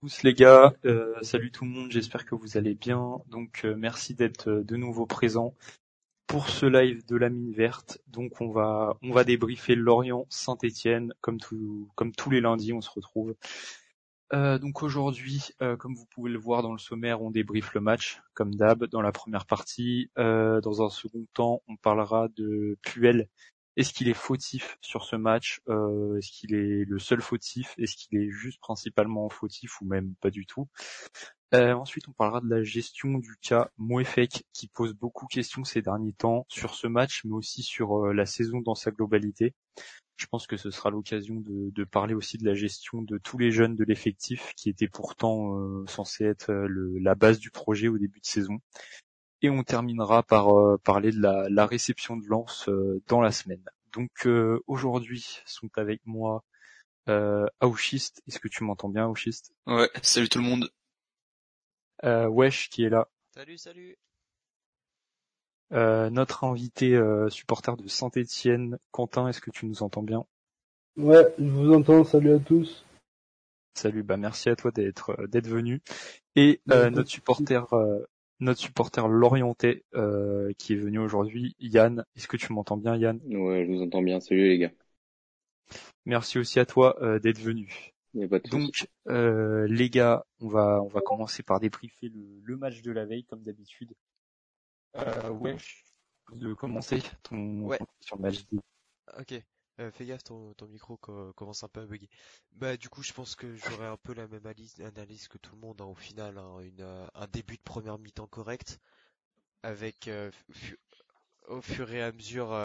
tous les gars, euh, salut tout le monde, j'espère que vous allez bien. Donc euh, merci d'être euh, de nouveau présent pour ce live de la mine verte. Donc on va on va débriefer Lorient Saint-Étienne comme tout comme tous les lundis, on se retrouve. donc aujourd'hui, comme vous pouvez le voir dans le sommaire, on débriefe le match comme d'hab dans la première partie. dans un second temps, on parlera de Puel est-ce qu'il est fautif sur ce match euh, Est-ce qu'il est le seul fautif Est-ce qu'il est juste principalement fautif ou même pas du tout euh, Ensuite, on parlera de la gestion du cas Moefek qui pose beaucoup de questions ces derniers temps sur ce match, mais aussi sur euh, la saison dans sa globalité. Je pense que ce sera l'occasion de, parler aussi de la gestion de tous les jeunes de l'effectif qui étaient pourtant censés être la base du projet au début de saison et on terminera par parler de la, réception de lance dans la semaine. Donc euh, aujourd'hui sont avec moi euh, Aouchist. Est-ce que tu m'entends bien Aouchist? Ouais, salut tout le monde. Wesh qui est là? Salut, salut. notre invité supporter de Saint-Étienne, Quentin, est-ce que tu nous entends bien? Ouais, je vous entends, salut à tous. Salut, bah merci à toi d'être d'être venu. Et notre supporter notre supporter Lorienté euh, qui est venu aujourd'hui. Yann, est-ce que tu m'entends bien Yann? Ouais, je vous entends bien. Salut les gars. Merci aussi à toi euh, d'être venu. Donc euh, les gars, on va on va commencer par débriefer le, le match de la veille comme d'habitude. Euh, ouais, de commencer ton, ouais. sur le match. Ok. Euh, fais gaffe, ton, micro commence un peu à bugger. Bah du coup, je pense que j'aurai un peu la même analyse, que tout le monde hein, au final. Hein, euh, un début de première mi-temps correct, avec euh, au fur et à mesure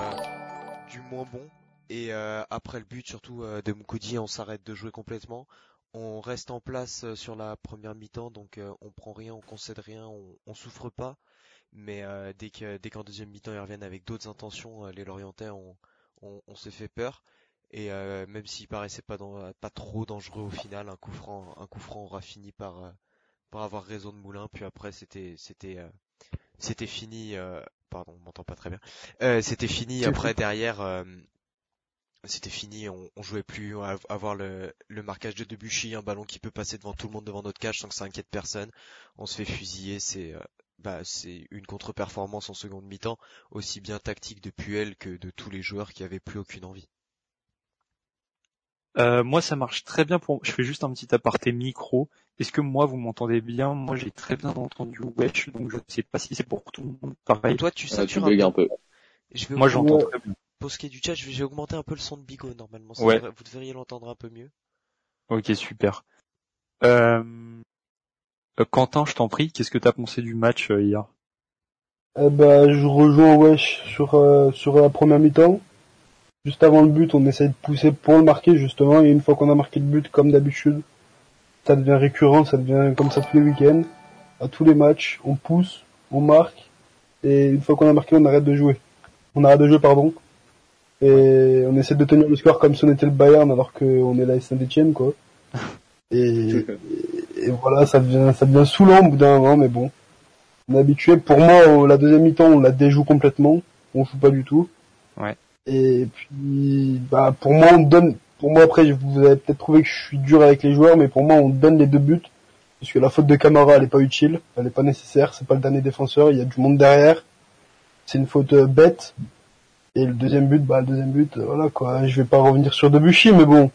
du moins bon. Et après le but, surtout de Moukoudi, on s'arrête de jouer complètement. On reste en place sur la première mi-temps, donc on prend rien, on concède rien, on, souffre pas. Mais dès dès qu'en deuxième mi-temps ils reviennent avec d'autres intentions, les Lorientais ont on, s'est fait peur. Et euh, même s'il paraissait pas, pas trop dangereux au final, un coup franc, un coup franc aura fini par, euh, par avoir raison de Moulin. Puis après, c'était, c'était, euh, c'était fini. pardon, on m'entend pas très bien. c'était fini. Après derrière, c'était fini. On, on jouait plus. à avoir le, le marquage de Debuchy, un ballon qui peut passer devant tout le monde devant notre cage sans que ça inquiète personne. On se fait fusiller. C'est bah, c'est une contre-performance en seconde mi-temps, aussi bien tactique de Puel que de tous les joueurs qui avaient plus aucune envie. Euh, moi, ça marche très bien pour. Je fais juste un petit aparté micro. Est-ce que moi, vous m'entendez bien? Moi, j'ai très bien entendu Wesh, donc je ne sais pas si c'est pour tout le monde pareil. Toi, tu ah, satures un, peu. moi, j'entends très bien. Pour ce qui est du chat, je vais augmenter un peu le son de Bigo normalement. Ouais. vous devriez l'entendre un peu mieux. Ok, super. Euh, euh, Quentin, je t'en prie, qu'est-ce que t'as pensé du match euh, hier? Eh ben, je rejoins Wesh sur euh, sur la première mi-temps. Juste avant le but, on essaye de pousser pour le marquer justement, et une fois qu'on a marqué le but, comme d'habitude, ça devient récurrent, ça devient comme ça tous les week-ends. À tous les matchs, on pousse, on marque, et une fois qu'on a marqué, on arrête de jouer. On arrête de jouer, pardon. Et on essaie de tenir le score comme si on était le Bayern alors qu'on est la Saint-Etienne, quoi. Et, et voilà, ça devient, ça devient saoulant au bout d'un moment, mais bon. On est habitué. Pour moi, la deuxième mi-temps, on la déjoue complètement. On joue pas du tout. Ouais. Et puis, bah, pour moi, on donne, pour moi après, vous avez peut-être trouvé que je suis dur avec les joueurs, mais pour moi, on donne les deux buts. Parce que la faute de Camara, elle est pas utile. Elle est pas nécessaire. C'est pas le dernier défenseur. Il y a du monde derrière. C'est une faute euh, bête. Et le deuxième but, bah, le deuxième but, euh, voilà, quoi. Je vais pas revenir sur Debuchy, mais bon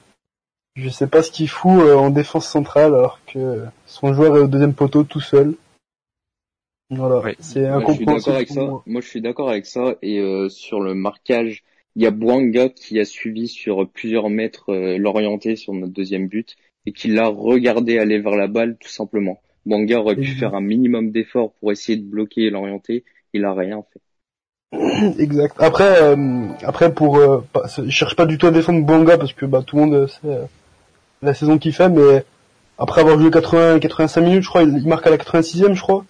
je sais pas ce qu'il fout euh, en défense centrale alors que son joueur est au deuxième poteau tout seul. Voilà, c'est incompréhensible. Moi, je suis d'accord avec ça. Et euh, sur le marquage, il y a Bouanga qui a suivi sur plusieurs mètres euh, l'orienté sur notre deuxième but et qui l'a regardé aller vers la balle tout simplement. Bouanga aurait pu faire un minimum d'effort pour essayer de bloquer l'orienté. Il a rien fait. Exact. Après, après pour, je cherche pas du tout à défendre Bouanga parce que bah tout le monde sait la saison qu'il fait, mais après avoir joué 80, 85 minutes, je crois, il, marque à la 86e, je crois.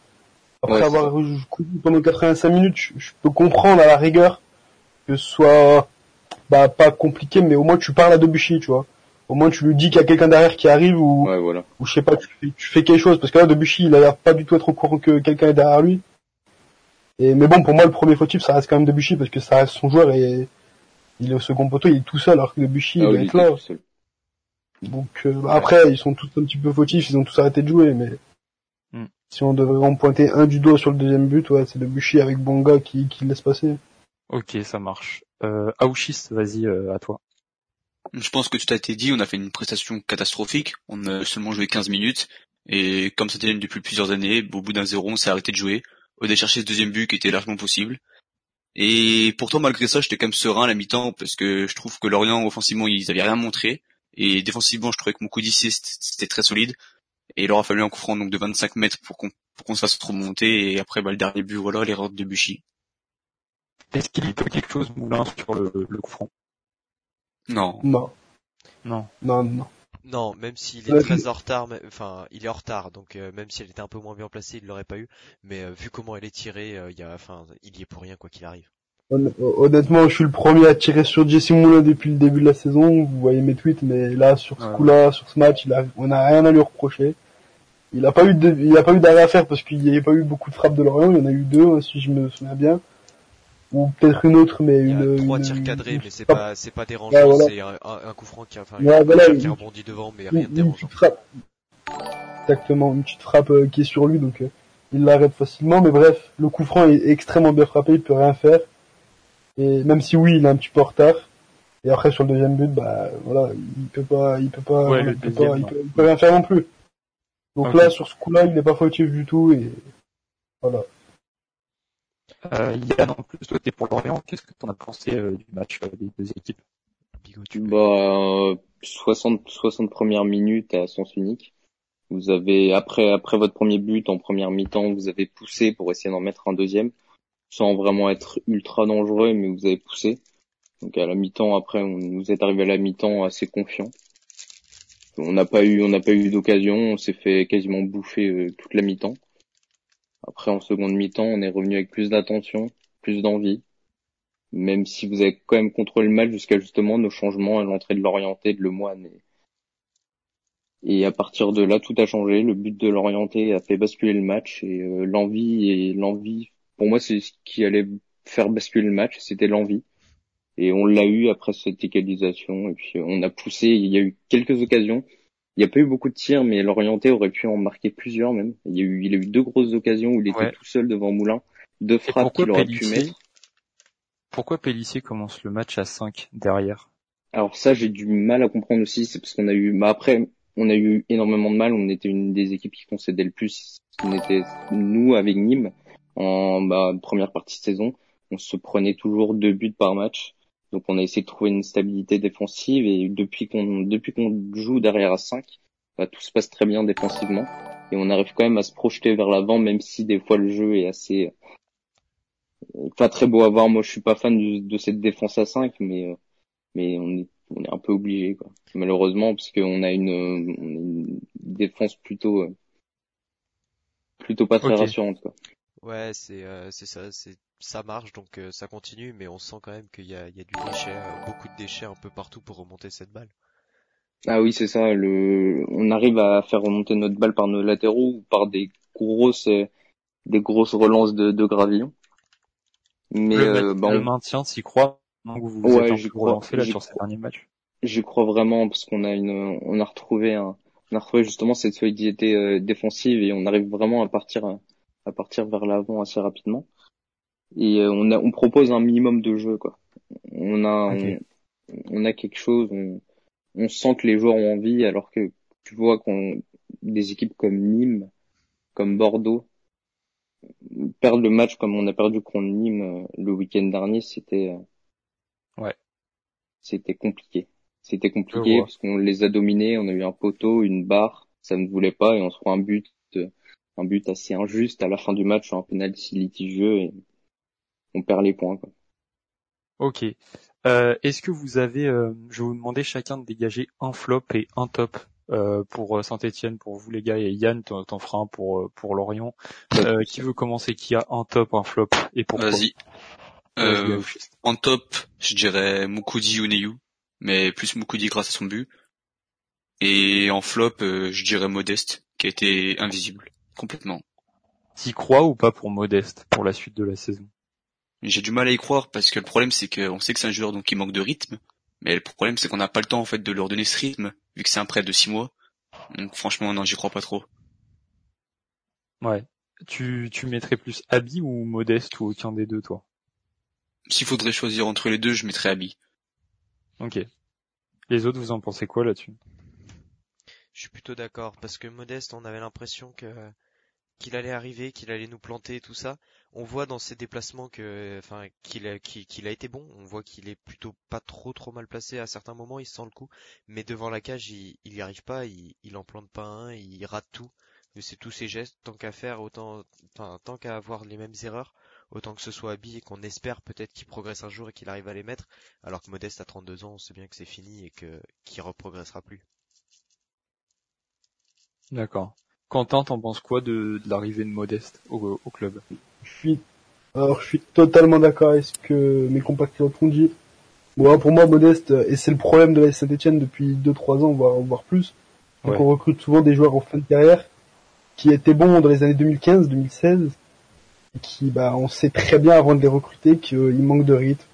Après avoir joué pendant 85 minutes, je, peux comprendre à la rigueur que ce soit bah pas compliqué, mais au moins tu parles à Debuchy, tu vois. Au moins tu lui dis qu'il y a quelqu'un derrière qui arrive ou voilà. ou je sais pas, tu, fais quelque chose parce que là Debuchy, il a l'air pas du tout être au courant que quelqu'un est derrière lui. Et mais bon, pour moi le premier fautif ça reste quand même Debuchy parce que ça reste son joueur et il est au second poteau, il est tout seul alors que Debuchy ah il est là. Donc euh, après, ils sont tous un petit peu fautifs, ils ont tous arrêté de jouer, mais Hmm. si on devrait en pointer un du doigt sur le deuxième but, ouais, c'est le Bushi avec Bonga qui, qui le laisse passer. Ok, ça marche. Euh, Aouchis, vas-y, euh, à toi. Je pense que tout a été dit, on a fait une prestation catastrophique, on a seulement joué 15 minutes, et comme ça tenait depuis plusieurs années, au bout d'un zéro, on s'est arrêté de jouer, de chercher ce deuxième but qui était largement possible. Et pourtant, malgré ça, j'étais quand même serein à la mi-temps, parce que je trouve que Lorient, offensivement, ils avaient rien montré, et défensivement, je trouvais que mon coup d'ici, c'était très solide, et il aura fallu un coup franc donc de 25 mètres pour qu'on pour qu'on se fasse remonter, et après, bah, le dernier but, voilà, l'erreur de Buchy. Est-ce qu'il y peut quelque chose, Moulin, sur le, le coup franc? Non. Non, Non. non, non. Non, même s'il est Ouais. très en retard, mais- enfin, il est en retard, donc euh, même si elle était un peu moins bien placée, il l'aurait pas eu. Mais euh, vu comment elle est tirée, euh, il y a, enfin, il y est pour rien quoi qu'il arrive. Hon- Honnêtement, je suis le premier à tirer sur Jesse Moulin depuis le début de la saison. Vous voyez mes tweets, mais là, sur ce Ouais. coup-là, sur ce match, il a, on a rien à lui reprocher. Il a pas eu de, il a pas eu d'arrêt à faire parce qu'il n'y avait pas eu beaucoup de frappes de Lorient. Il y en a eu deux, si je me souviens bien. Ou peut-être une autre, mais Il y a une, trois une- tirs cadrés, une mais c'est pas, c'est pas dérangeant, Ouais, voilà. c'est un, coup franc qui, a- enfin, Ouais, voilà, qui rebondit devant, mais rien de dérangeant. frappe. Exactement, une petite frappe euh, qui est sur lui, donc euh, il l'arrête facilement. Mais bref, le coup franc est extrêmement bien frappé, il peut rien faire. Et même si oui, il est un petit peu en retard. Et après sur le deuxième but, bah voilà, il peut pas, il peut pas, Ouais, il, peut deuxième, pas il, peut, il peut rien faire non plus. Donc là, sur ce coup-là, il n'est pas fautif du tout et voilà. Euh, Yann, en plus, toi, t'es pour Lorient. Qu'est-ce que t'en as pensé euh, du match euh, des deux équipes? Bigot, tu Bah, euh, 60, 60 premières minutes à sens unique. Vous avez, après, après votre premier but en première mi-temps, vous avez poussé pour essayer d'en mettre un deuxième, sans vraiment être ultra dangereux, mais vous avez poussé. Donc à la mi-temps, après, on, vous êtes arrivé à la mi-temps assez confiant. On n'a pas eu, on n'a pas eu d'occasion, on s'est fait quasiment bouffer euh, toute la mi-temps. Après, en seconde mi-temps, on est revenu avec plus d'attention, plus d'envie même si vous avez quand même contrôlé le match jusqu'à justement nos changements à l'entrée de l'orienté de Lemoine. Et, et à partir de là, tout a changé. Le but de l'orienté a fait basculer le match et euh, l'envie et l'envie, pour moi, c'est ce qui allait faire basculer le match, c'était l'envie. Et on l'a eu après cette égalisation et puis on a poussé. Il y a eu quelques occasions. Il n'y a pas eu beaucoup de tirs, mais l'orienté aurait pu en marquer plusieurs même. Il y a eu, il a eu deux grosses occasions où il était Ouais. tout seul devant Moulin, deux frappes pourquoi qu'il aurait pu mettre. Pourquoi Pellissier commence le match à 5 derrière? Alors ça, j'ai du mal à comprendre aussi, c'est parce qu'on a eu, bah après, on a eu énormément de mal. On était une des équipes qui concédait le plus. On était nous avec Nîmes en bah, première partie de saison. On se prenait toujours deux buts par match. Donc on a essayé de trouver une stabilité défensive et depuis qu'on depuis qu'on joue derrière à 5, bah, tout se passe très bien défensivement et on arrive quand même à se projeter vers l'avant même si des fois le jeu est assez euh, pas très beau à voir. Moi je suis pas fan du- de cette défense à 5 mais euh, mais on est on est un peu obligé quoi. Malheureusement parce qu'on a une, une défense plutôt euh, plutôt pas très rassurante quoi. Ouais, c'est, euh, c'est ça, c'est, ça marche, donc euh, ça continue, mais on sent quand même qu'il y a, il y a du déchet, euh, beaucoup de déchets un peu partout pour remonter cette balle. Ah oui, c'est ça. Le, on arrive à faire remonter notre balle par nos latéraux ou par des grosses, euh, des grosses relances de, de gravillon. Mais Le, euh, bah, le on- maintien, s'y croit Donc vous vous Ouais, êtes crois, relancé là sur ces crois. derniers matchs? j'y crois vraiment parce qu'on a une, on a retrouvé un, on a retrouvé justement cette solidité euh, défensive et on arrive vraiment à partir, à, à partir vers l'avant assez rapidement. Et euh, on a, on propose un minimum de jeu quoi. On a, on, on a quelque chose. On, on sent que les joueurs ont envie alors que tu vois qu'on des équipes comme Nîmes, comme Bordeaux perdre le match comme on a perdu contre Nîmes euh, le week-end dernier, c'était euh, Ouais. c'était compliqué. C'était compliqué parce qu'on les a dominés, on a eu un poteau, une barre, ça ne voulait pas et on se prend un but un but assez injuste à la fin du match un penalty litigieux et on perd les points quoi. Ok. Euh, Est-ce que vous avez, euh, je vais vous demander chacun de dégager un flop et un top euh, pour Saint-Etienne, pour vous les gars, et Yann, t'en feras un pour pour Lorient. Euh, qui veut commencer? Qui a un top, un flop et pourquoi Vas-y. Euh, en top, je dirais Mukudi Uneyu, mais plus Mukudi grâce à son but. Et en flop, euh, je dirais Modeste, qui a été invisible, complètement. T'y crois ou pas pour Modeste pour la suite de la saison? J'ai du mal à y croire parce que le problème c'est qu'on sait que c'est un joueur donc qui manque de rythme, Mais le problème, c'est qu'on n'a pas le temps en fait de leur donner ce rythme, vu que c'est un prêt de six mois. Donc franchement, non, j'y crois pas trop. Ouais. Tu, tu mettrais plus Abby ou Modeste ou aucun des deux, toi? S'il faudrait choisir entre les deux, je mettrais Abby. Ok. Les autres, vous en pensez quoi là-dessus? Je suis plutôt d'accord, parce que Modeste, on avait l'impression que qu'il allait arriver, qu'il allait nous planter tout ça. On voit dans ses déplacements que, enfin, qu'il a, été bon. On voit qu'il est plutôt pas trop trop mal placé à certains moments. Il sent le coup, mais devant la cage, il, il y arrive pas. Il, il en plante pas un. Il rate tout. C'est tous ses gestes. Tant qu'à faire, autant, tant qu'à avoir les mêmes erreurs, autant que ce soit habillé et qu'on espère peut-être qu'il progresse un jour et qu'il arrive à les mettre. Alors que Modeste à 32 ans, on sait bien que c'est fini et que qu'il reprogressera plus. D'accord. Quentin, t'en penses quoi de, de l'arrivée de Modeste au, au, club? Je suis, alors je suis totalement d'accord avec ce que mes compatriotes ont dit. Bon, pour moi, Modeste, et c'est le problème de la Saint-Etienne depuis 2-3 ans, voire, voire plus. Donc on recrute souvent des joueurs en fin de carrière qui étaient bons dans les années 2015, 2016, et qui, bah, on sait très bien avant de les recruter qu'ils manquent de rythme,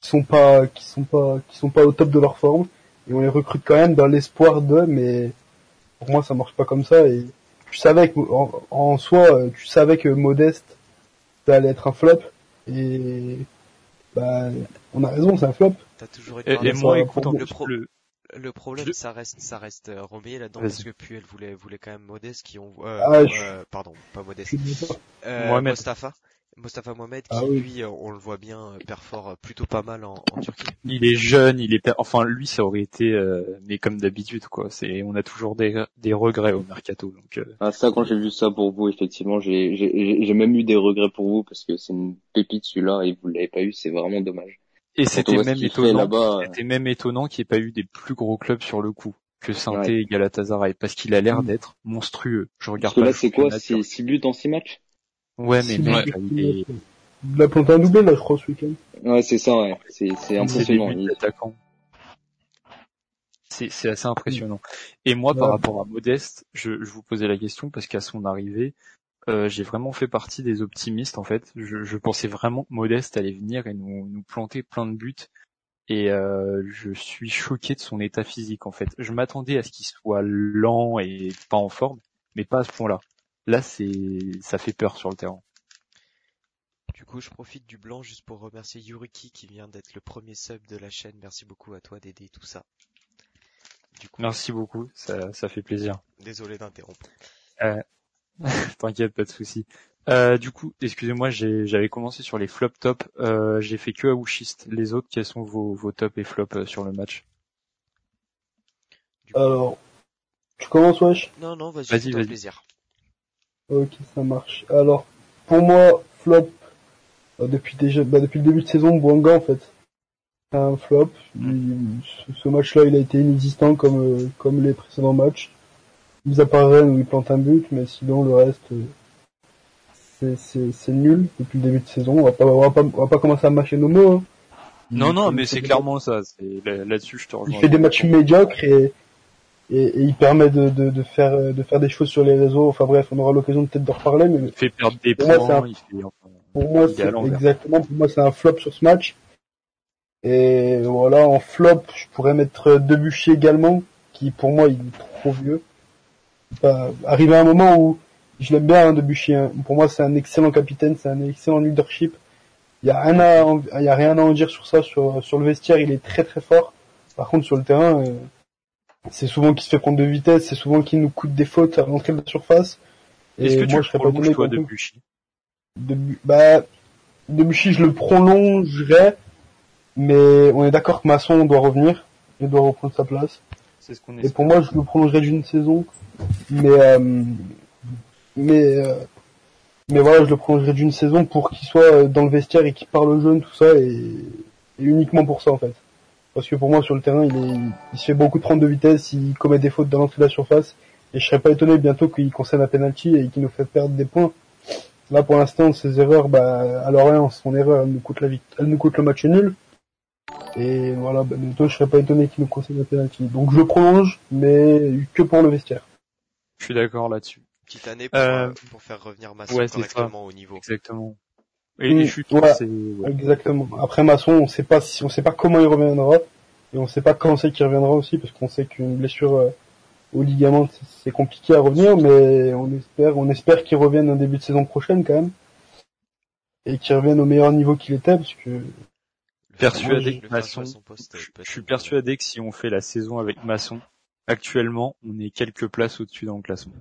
qui sont pas, qui sont pas, qui sont pas au top de leur forme, et on les recrute quand même dans l'espoir de, mais pour moi ça marche pas comme ça, et tu savais que, en, soi, tu savais que Modeste, allait être un flop, et, bah, on a raison, c'est un flop. T'as toujours été et, moi, écoute, le, le problème, ça reste, ça reste euh, là-dedans parce que Puel voulait, voulait quand même Modeste qui ont, euh, ah, euh, pardon, pas Modeste, euh, Mostafa, Mostafa Mohamed ah qui lui, euh, on le voit bien, euh, perfore plutôt pas mal en, en, Turquie. Il est jeune, il est, enfin lui, ça aurait été, mais comme d'habitude quoi. C'est, on a toujours des, des regrets au mercato. Donc. Ah ça, quand j'ai vu ça pour vous, effectivement, j'ai, j'ai, même eu des regrets pour vous parce que c'est une pépite celui-là et vous l'avez pas eu, c'est vraiment dommage. Et c'était même étonnant, c'était même étonnant qu'il n'y ait pas eu des plus gros clubs sur le coup que saint et Galatasaray, parce qu'il a l'air mm. d'être monstrueux. Je regarde parce que là, c'est quoi C'est 6 buts en 6 matchs? Ouais, mais mec, il est... Il a planté un doublé, là, je crois, ce week-end. Ouais, c'est ça, ouais. C'est, c'est impressionnant. C'est, c'est assez impressionnant. Et moi, par rapport à Modeste, je, je vous posais la question parce qu'à son arrivée, euh, j'ai vraiment fait partie des optimistes en fait. Je, je, pensais vraiment que Modeste allait venir et nous, nous planter plein de buts. Et euh, je suis choqué de son état physique en fait. Je m'attendais à ce qu'il soit lent et pas en forme, mais pas à ce point-là. Là, c'est ça fait peur sur le terrain. Du coup, je profite du blanc juste pour remercier Yuriki qui vient d'être le premier sub de la chaîne. Merci beaucoup à toi d'aider tout ça. Du coup, Merci beaucoup, ça, ça fait plaisir. Désolé d'interrompre. Euh, T'inquiète, pas de souci. Euh, du coup, excusez-moi, j'avais commencé sur les flop top. Euh, j'ai fait que Aouchiste. Les autres, quels sont vos, vos top et flop euh, sur le match? Alors, tu commences, wesh? Non, non, vas-y, vas-y, vas plaisir. Ok, ça marche. Alors, pour moi, flop, euh, depuis déjà, bah, depuis le début de saison, Bouanga, en fait, un flop. ce match-là, il a été inexistant comme, euh, comme les précédents matchs mis à part où il plante un but, mais sinon le reste, euh, c'est nul depuis le début de saison. On va pas, on va pas, on va pas commencer à mâcher nos mots. Hein. Non, non, mais c'est clairement ça. Là-dessus, je te rejoins. Il fait des matchs médiocres et, et, il permet de, de, de, faire, de faire des choses sur les réseaux. Enfin bref, on aura l'occasion peut-être d'en reparler. Mais il fait perdre des points. Moi, pour moi, c'est exactement. Pour moi, c'est un flop sur ce match. Et voilà, en flop, je pourrais mettre Debuchy également, qui pour moi, il est trop vieux bah, arrivé à un moment où je l'aime bien hein, Debuchy. Hein. Pour moi, c'est un excellent capitaine, c'est un excellent leadership. Il y a rien à, il y a rien à en dire sur ça. Sur sur le vestiaire, il est très très fort. Par contre, sur le terrain, euh, c'est souvent qu'il se fait prendre de vitesse, c'est souvent qu'il nous coûte des fautes à l'entrée de la surface. Est-ce que moi, je serais pas donné toi, Debu bah, Debuchy, je le prolongerais, mais on est d'accord que Masson doit revenir et doit reprendre sa place. C'est ce qu'on Et pour moi, je le prolongerais d'une saison mais euh, mais euh, mais voilà, je le prolongerai d'une saison pour qu'il soit euh, dans le vestiaire et qu'il parle aux jeunes, tout ça, et, uniquement pour ça en fait. Parce que pour moi sur le terrain, il, est, il se fait beaucoup de prendre de vitesse, il commet des fautes dans l'entrée de la surface, et je serais pas étonné bientôt qu'il concerne un penalty et qu'il nous fait perdre des points. Là pour l'instant, ses erreurs, bah à Lorient, son erreur, elle nous coûte la elle nous coûte le match nul. Et voilà, bah, bientôt je serais pas étonné qu'il nous concerne un penalty. Donc je le prolonge, mais que pour le vestiaire. Je suis d'accord là-dessus. Petite année pour, euh, pour faire revenir Masson correctement au niveau. Exactement. Et, je suis ouais, Exactement. Après Masson, on sait pas si on sait pas comment il reviendra. Et on sait pas quand c'est qu'il reviendra aussi, parce qu'on sait qu'une blessure euh, au ligament, c'est compliqué à revenir, mais on espère, on espère qu'il revienne en début de saison prochaine quand même. Et qu'il revienne au meilleur niveau qu'il était, parce que persuadé que Masson, je, suis persuadé que si on fait la saison avec Masson, actuellement, on est quelques places au-dessus dans le classement.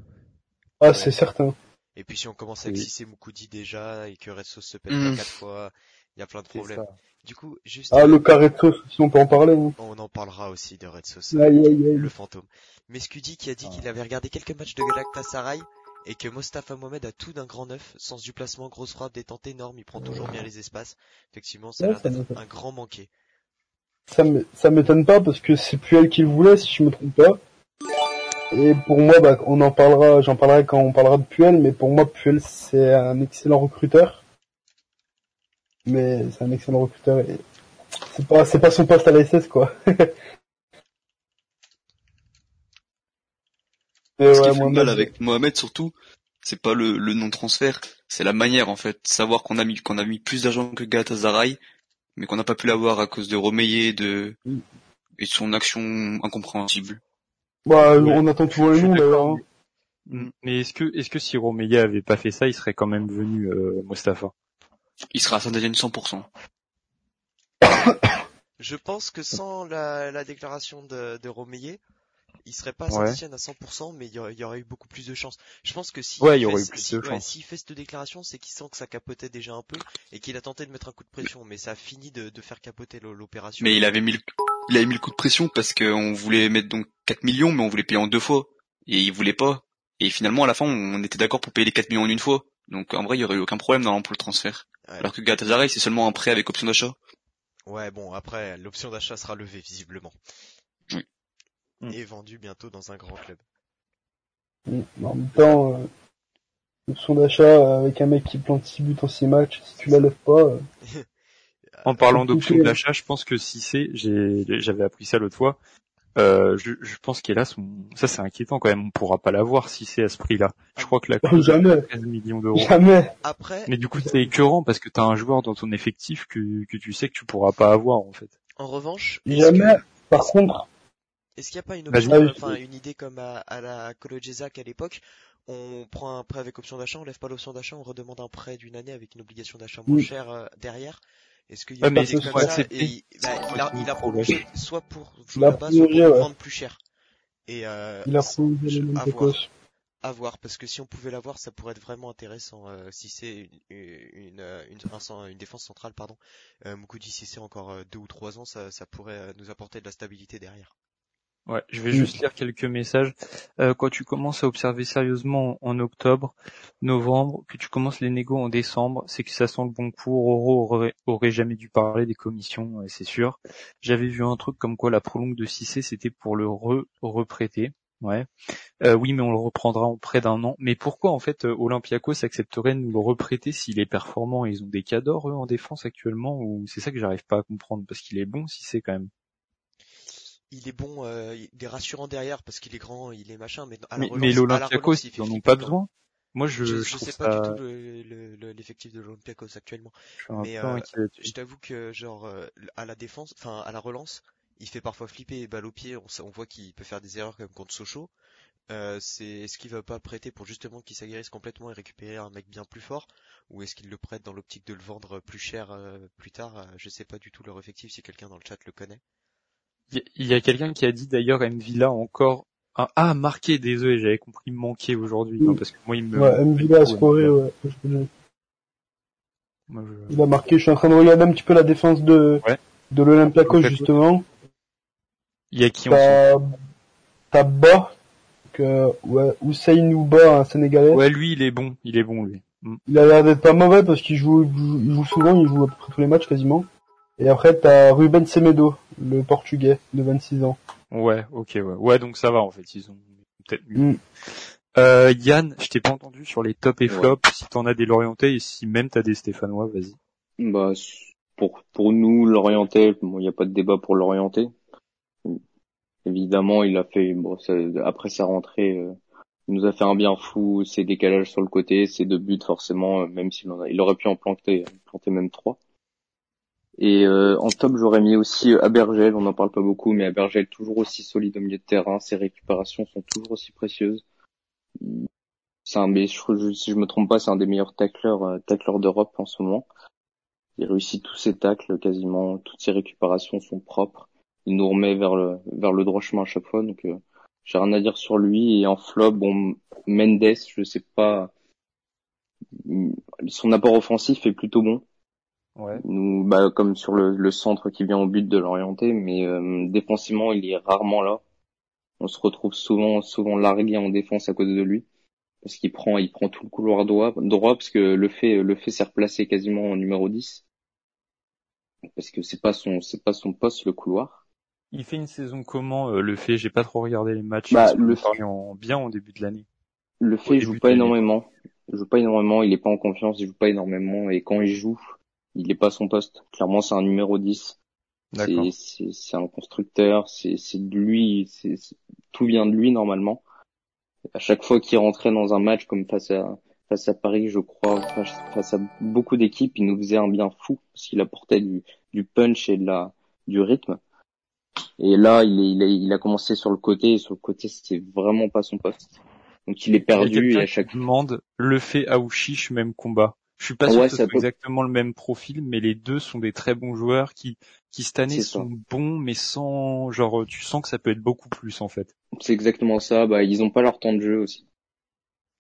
Ah, c'est certain. Et puis si on commence avec Sissé Moukoudi déjà et que Red Sauce se pète mmh. quatre fois, il y a plein de problèmes. Du coup, juste. Ah, le cas Red Sauce, si on peut en parler. Hein. On en parlera aussi de Red Sauce. Le fantôme. Mais Scudi qui a dit qu'il avait regardé quelques matchs de Galatasaray et que Mostafa Mohamed a tout d'un grand neuf, sens du placement, grosse frappe, détente énorme, il prend toujours bien les espaces. Effectivement, c'est un grand manqué. Ça m'étonne pas parce que c'est plus elle qui le voulait, si je me trompe pas. Et pour moi, bah, on en parlera, j'en parlerai quand on parlera de Puel, mais pour moi, Puel, c'est un excellent recruteur. Mais c'est un excellent recruteur et c'est pas, c'est pas son poste à la SS, quoi. Ce qui fait mal avec Mohamed surtout, c'est pas le, le non-transfert, c'est la manière en fait. Savoir qu'on a mis qu'on a mis plus d'argent que Galatasaray, mais qu'on n'a pas pu l'avoir à cause de Romeyer de mm. et de son action incompréhensible. Bah, on attend toujours les noms d'ailleurs. Hein. Mais est-ce que est-ce que si Romeyer avait pas fait ça, il serait quand même venu euh, Mostafa Il sera à Saint-Etienne 100%. Je pense que sans la, la déclaration de, de Romeyer, il serait pas à à 100%, mais il y, aurait, eu beaucoup plus de chances. Je pense que si ouais, il y aurait eu plus de ouais, s'il fait cette déclaration, c'est qu'il sent que ça capotait déjà un peu et qu'il a tenté de mettre un coup de pression, mais ça a fini de, de faire capoter l'opération. Mais il avait mis le, il avait mis le coup de pression parce qu'on voulait mettre donc 4 millions, mais on voulait payer en deux fois et il voulait pas. Et finalement, à la fin, on était d'accord pour payer les 4 millions en une fois. Donc en vrai, il y aurait eu aucun problème dans pour le transfert. Alors que Galatasaray, c'est seulement un prêt avec option d'achat. Ouais, bon, après, l'option d'achat sera levée visiblement. Mm. et vendu bientôt dans un grand club. En même temps, euh, option d'achat avec un mec qui plante 6 buts en 6 matchs, si tu la lèves pas. Euh, en parlant d'option d'achat, je pense que si c'est, j'avais appris ça l'autre fois, euh, je, je, pense qu'hélas, ça c'est inquiétant quand même, on pourra pas l'avoir si c'est à ce prix-là. Je crois que la cote Jamais. 13 millions d'euros. Jamais. Après. Mais du coup c'est écœurant parce que t'as un joueur dans ton effectif que, que tu sais que tu pourras pas avoir en fait. En revanche. Jamais. Par contre, est-ce qu'il n'y a pas une bah, option, enfin une idée comme à, à la Cologezak à l'époque on prend un prêt avec option d'achat, on lève pas l'option d'achat, on redemande un prêt d'une année avec une obligation d'achat moins chère euh, derrière. Est-ce qu'il y a une idée comme ça et, bah, il, a, il a prolongé soit pour jouer là-bas, soit pour vendre plus cher. Et euh, il a prolongé à voir, à voir, parce que si on pouvait l'avoir, ça pourrait être vraiment intéressant euh, si c'est une, une, une, une, défense centrale, pardon. Euh, Mukudi, si c'est encore deux ou trois ans, ça, ça pourrait nous apporter de la stabilité derrière. Ouais, je vais juste lire quelques messages. Euh, quand tu commences à observer sérieusement en octobre, novembre, que tu commences les négos en décembre, c'est que ça sent le bon coup. Roro aurait, jamais dû parler des commissions, c'est sûr. J'avais vu un truc comme quoi la prolongue de 6C c'était pour le re-reprêter. Ouais. Euh, oui, mais on le reprendra en près d'un an. Mais pourquoi en fait euh, Olympiakos accepterait de nous le reprêter s'il est performant Ils ont des cadors eux en défense actuellement ou c'est ça que j'arrive pas à comprendre parce qu'il est bon si c'est quand même il est bon, euh, il est rassurant derrière parce qu'il est grand, il est machin, mais à la mais, l'Olympiakos, ils en ont pas besoin. Moi, je, je, sais pas du tout l'effectif de l'Olympiakos actuellement. mais euh, je t'avoue que genre euh, à la défense, enfin à la relance, il fait parfois flipper balle au pied. On, on voit qu'il peut faire des erreurs comme contre Sochaux. Euh, c'est est-ce qu'il va pas prêter pour justement qu'il s'aguerrisse complètement et récupérer un mec bien plus fort? Ou est-ce qu'il le prête dans l'optique de le vendre plus cher plus tard? Je sais pas du tout leur effectif si quelqu'un dans le chat le connaît. Il y a quelqu'un qui a dit d'ailleurs Mvilla encore un ah marqué désolé j'avais compris manquer aujourd'hui hein, parce que moi il me ouais Mvilla a scoré ouais, il a marqué je suis en train de regarder un petit peu la défense de de l'Olympiakos justement. il y a qui t'as Ba que ouais Hussein Ouba un sénégalais. Ouais lui il est bon il est bon lui. Mm. il a l'air d'être pas mauvais parce qu'il joue, il joue souvent il joue à peu près tous les matchs quasiment et après, t'as Ruben Semedo, le portugais de 26 ans. Ouais, ok, ouais. Ouais, donc ça va, en fait, ils ont peut-être mieux. Mm. Euh, Yann, je t'ai pas entendu sur les top et flop, si t'en as des Lorientais et si même t'as des Stéphanois, vas-y. Bah, pour, pour nous, l'Orientais, bon, il n'y a pas de débat pour l'Orientais. Évidemment, il a fait, bon, après sa rentrée, euh, il nous a fait un bien fou, ses décalages sur le côté, ses deux buts, forcément, euh, même s'il en a, il aurait pu en planter, planter même trois. Et euh, en top, j'aurais mis aussi euh, Abergel, on n'en parle pas beaucoup, mais Abergel toujours aussi solide au milieu de terrain, ses récupérations sont toujours aussi précieuses. C'est un, mais je, si je me trompe pas, c'est un des meilleurs tacleurs, euh, tacleurs d'Europe en ce moment. Il réussit tous ses tacles quasiment, toutes ses récupérations sont propres. Il nous remet vers le vers le droit chemin à chaque fois, donc euh, j'ai rien à dire sur lui. Et en flop, bon, Mendes, je sais pas, son apport offensif est plutôt bon. Ouais. Nous, bah, comme sur le, le, centre qui vient au but de l'orienter, mais euh, défensivement, il est rarement là. On se retrouve souvent, souvent largué en défense à cause de lui, parce qu'il prend, il prend tout le couloir droit, droit, parce que le fait, le fait s'est replacé quasiment en numéro 10, parce que c'est pas son, c'est pas son poste le couloir. Il fait une saison comment euh, le fait? J'ai pas trop regardé les matchs. Bah, le fait en bien au début de l'année. Le fait, il joue pas énormément. Il joue pas énormément. Il est pas en confiance. Il joue pas énormément. Et quand il joue, il est pas son poste. Clairement, c'est un numéro 10. C'est un constructeur, c'est de lui, c'est tout vient de lui normalement. À chaque fois qu'il rentrait dans un match comme face à face à Paris, je crois, face à beaucoup d'équipes, il nous faisait un bien fou parce qu'il apportait du, du punch et de la du rythme. Et là, il, est, il, a, il a commencé sur le côté et sur le côté, c'était vraiment pas son poste. Donc il est perdu et à chaque demande le fait Aouchiche même combat. Je suis pas sûr que ce soit exactement le même profil, mais les deux sont des très bons joueurs qui, qui cette année sont bons, mais sans, genre, tu sens que ça peut être beaucoup plus, en fait. C'est exactement ça, bah, ils ont pas leur temps de jeu aussi.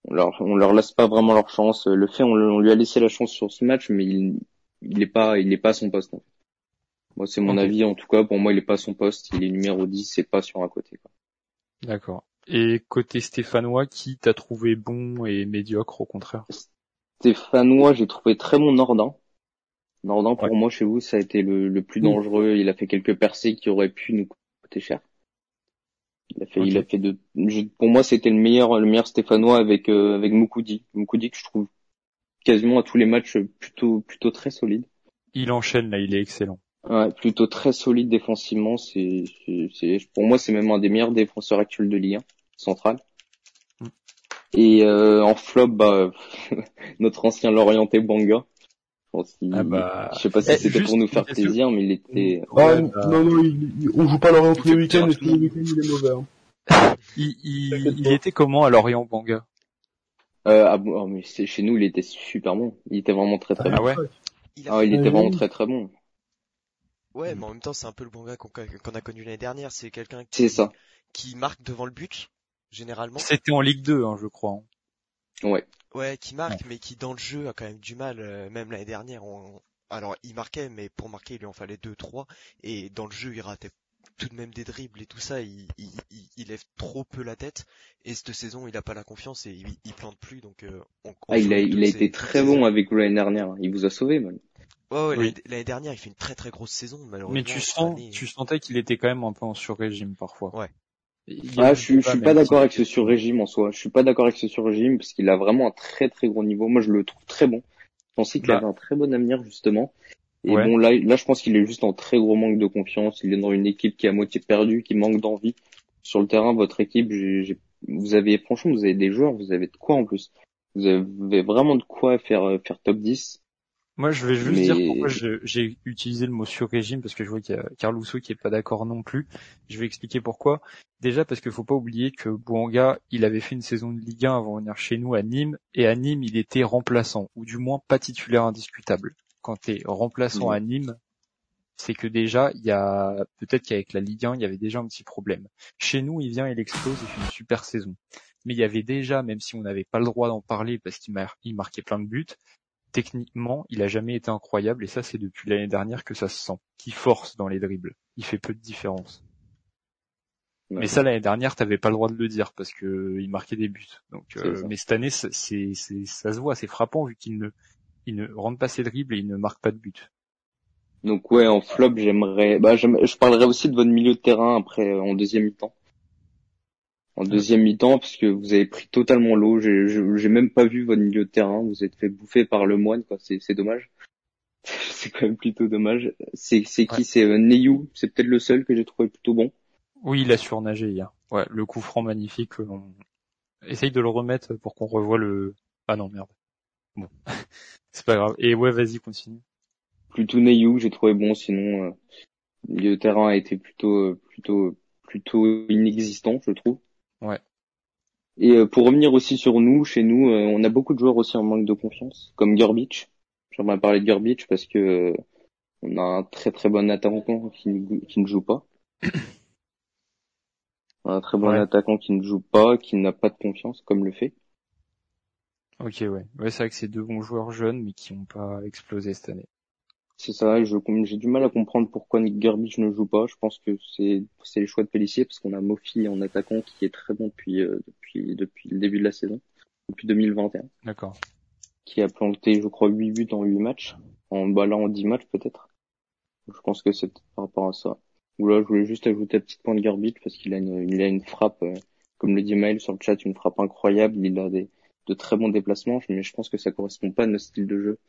On leur, on leur laisse pas vraiment leur chance. Le fait, on, lui a laissé la chance sur ce match, mais il, il est pas, il est pas à son poste, Moi, c'est mon avis, en tout cas, pour moi, il est pas à son poste, il est numéro 10, c'est pas sur un côté, D'accord. Et côté stéphanois, qui t'a trouvé bon et médiocre au contraire? Stéphanois, j'ai trouvé très bon Nordin. Nordin, pour moi, chez vous, ça a été le, plus dangereux. Il a fait quelques percées qui auraient pu nous coûter cher. Il a fait, il a fait de, pour moi, c'était le meilleur, le meilleur Stéphanois avec, euh, avec Moukoudi. Moukoudi que je trouve quasiment à tous les matchs plutôt, plutôt très solide. Il enchaîne là, il est excellent. Ouais, plutôt très solide défensivement. C'est, c'est, pour moi, c'est même un des meilleurs défenseurs actuels de Ligue 1 central. Et euh, en flop, bah, notre ancien Lorienté Banga. Ah bah... Je sais pas si eh, c'était pour nous faire plaisir, mais il était. Ah, non, non, il, on joue pas Lorient tous les week-ends, et tous les week-ends il est mauvais. Hein. il, il, il, était comment à Lorient Banga euh, ah, bon, mais chez nous, il était super bon. Il était vraiment très très ah, bon. Ouais? Il, ah, il était vraiment très très bon. Ouais, mais en même temps, c'est un peu le Banga qu'on a connu l'année dernière. C'est quelqu'un qui, qui marque devant le but, généralement. C'était en Ligue 2, hein, je crois. Hein. Ouais. Ouais, qui marque, mais qui dans le jeu a quand même du mal. Euh, même l'année dernière, alors il marquait, mais pour marquer, il lui en fallait deux, trois. Et dans le jeu, il ratait tout de même des dribbles et tout ça. Il, il, il, lève trop peu la tête. Et cette saison, il a pas la confiance et il, il plante plus. Donc, euh, ah, il a, il a été très bon avec l'année dernière. Il vous a sauvé, man. Ouais, ouais l'année dernière, il fait une très très grosse saison, malheureusement. Mais tu sens, tu sentais qu'il était quand même un peu en sur-régime parfois. Ouais. Ah, je, je suis pas d'accord avec ce sur-régime en soi. Je suis pas d'accord avec ce sur-régime parce qu'il a vraiment un très très gros niveau. Moi, je le trouve très bon. Je pensais qu'il bah. avait un très bon avenir justement. Et bon, là, là, je pense qu'il est juste en très gros manque de confiance. Il est dans une équipe qui est à moitié perdue, qui manque d'envie. Sur le terrain, votre équipe, vous avez, franchement, vous avez des joueurs, vous avez de quoi en plus. Vous avez vraiment de quoi faire, faire top 10. Moi, je vais juste dire pourquoi j'ai utilisé le mot sur-régime, parce que je vois qu'il y a Carl qui est pas d'accord non plus. Je vais expliquer pourquoi. Déjà parce qu'il faut pas oublier que Bouanga, il avait fait une saison de Ligue 1 avant de venir chez nous à Nîmes, et à Nîmes, il était remplaçant, ou du moins pas titulaire indiscutable. Quand tu es remplaçant à Nîmes, c'est que déjà, il y a peut-être qu'avec la Ligue 1, il y avait déjà un petit problème. Chez nous, il vient, il explose, il fait une super saison. Mais il y avait déjà, même si on n'avait pas le droit d'en parler parce qu'il marquait plein de buts, techniquement, il a jamais été incroyable et ça c'est depuis l'année dernière que ça se sent. Qui force dans les dribbles, il fait peu de différence. Mais ça l'année dernière, t'avais pas le droit de le dire parce que il marquait des buts. Donc, euh, mais cette année, c'est, ça se voit, c'est frappant vu qu'il ne, il ne rentre pas ses dribbles et il ne marque pas de but. Donc ouais, en flop, j'aimerais, bah, je parlerai aussi de votre milieu de terrain après en deuxième mi-temps en deuxième mi-temps parce que vous avez pris totalement l'eau. J'ai même pas vu votre milieu de terrain. Vous êtes fait bouffer par le moine, quoi. C'est dommage. c'est quand même plutôt dommage. C'est qui? C'est euh, Neyou. C'est peut-être le seul que j'ai trouvé plutôt bon. Oui, il a surnagé hier. Ouais, le coup franc magnifique. On... Essaye de le remettre pour qu'on revoie le. Ah non, merde. Bon, c'est pas grave. Et ouais, vas-y, continue. plutôt Neyou, j'ai trouvé bon, sinon le terrain a été plutôt plutôt plutôt inexistant, je trouve. Ouais. Et pour revenir aussi sur nous, chez nous, on a beaucoup de joueurs aussi en manque de confiance, comme Garbage. J'aimerais parler de Garbage parce que on a un très très bon attaquant qui, qui ne joue pas. un très bon attaquant qui ne joue pas, qui n'a pas de confiance, comme le fait. Ok, ouais. Ouais, c'est vrai que c'est deux bons joueurs jeunes, mais qui n'ont pas explosé cette année. C'est ça, je, j'ai du mal à comprendre pourquoi Nick Garbage ne joue pas. Je pense que c'est, c'est les choix de Pellissier, parce qu'on a Mofi en attaquant qui est très bon depuis, euh, depuis, depuis le début de la saison, depuis 2021. D'accord. Qui a planté, je crois, 8 buts en 8 matchs. En ballant en 10 matchs, peut-être. Je pense que c'est par rapport à ça. Ou là, je voulais juste ajouter un petit point de Garbage, parce qu'il a une, il a une frappe, euh, comme le dit Maël sur le chat, une frappe incroyable. Il a des, de très bons déplacements, mais je pense que ça correspond pas à notre style de jeu.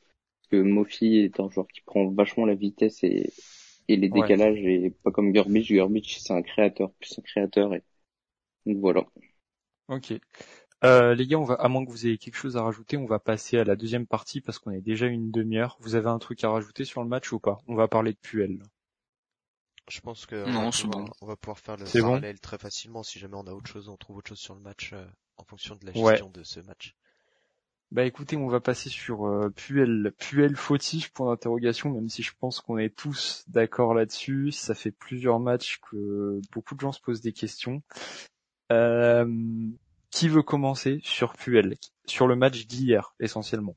Parce que Mofi est un joueur qui prend vachement la vitesse et, et les décalages, et pas comme Garbage. Garbage, c'est un créateur, plus un créateur. Et... Donc voilà. Ok. Euh, les gars, on va, à moins que vous ayez quelque chose à rajouter, on va passer à la deuxième partie parce qu'on est déjà une demi-heure. Vous avez un truc à rajouter sur le match ou pas? On va parler de Puel. Je pense que on, va pouvoir, on va pouvoir faire le parallèle très facilement si jamais on a autre chose, on trouve autre chose sur le match euh, en fonction de la gestion de ce match. Bah écoutez, on va passer sur euh, Puel, Puel fautif pour d'interrogation, même si je pense qu'on est tous d'accord là-dessus. Ça fait plusieurs matchs que beaucoup de gens se posent des questions. Euh, qui veut commencer sur Puel, sur le match d'hier essentiellement?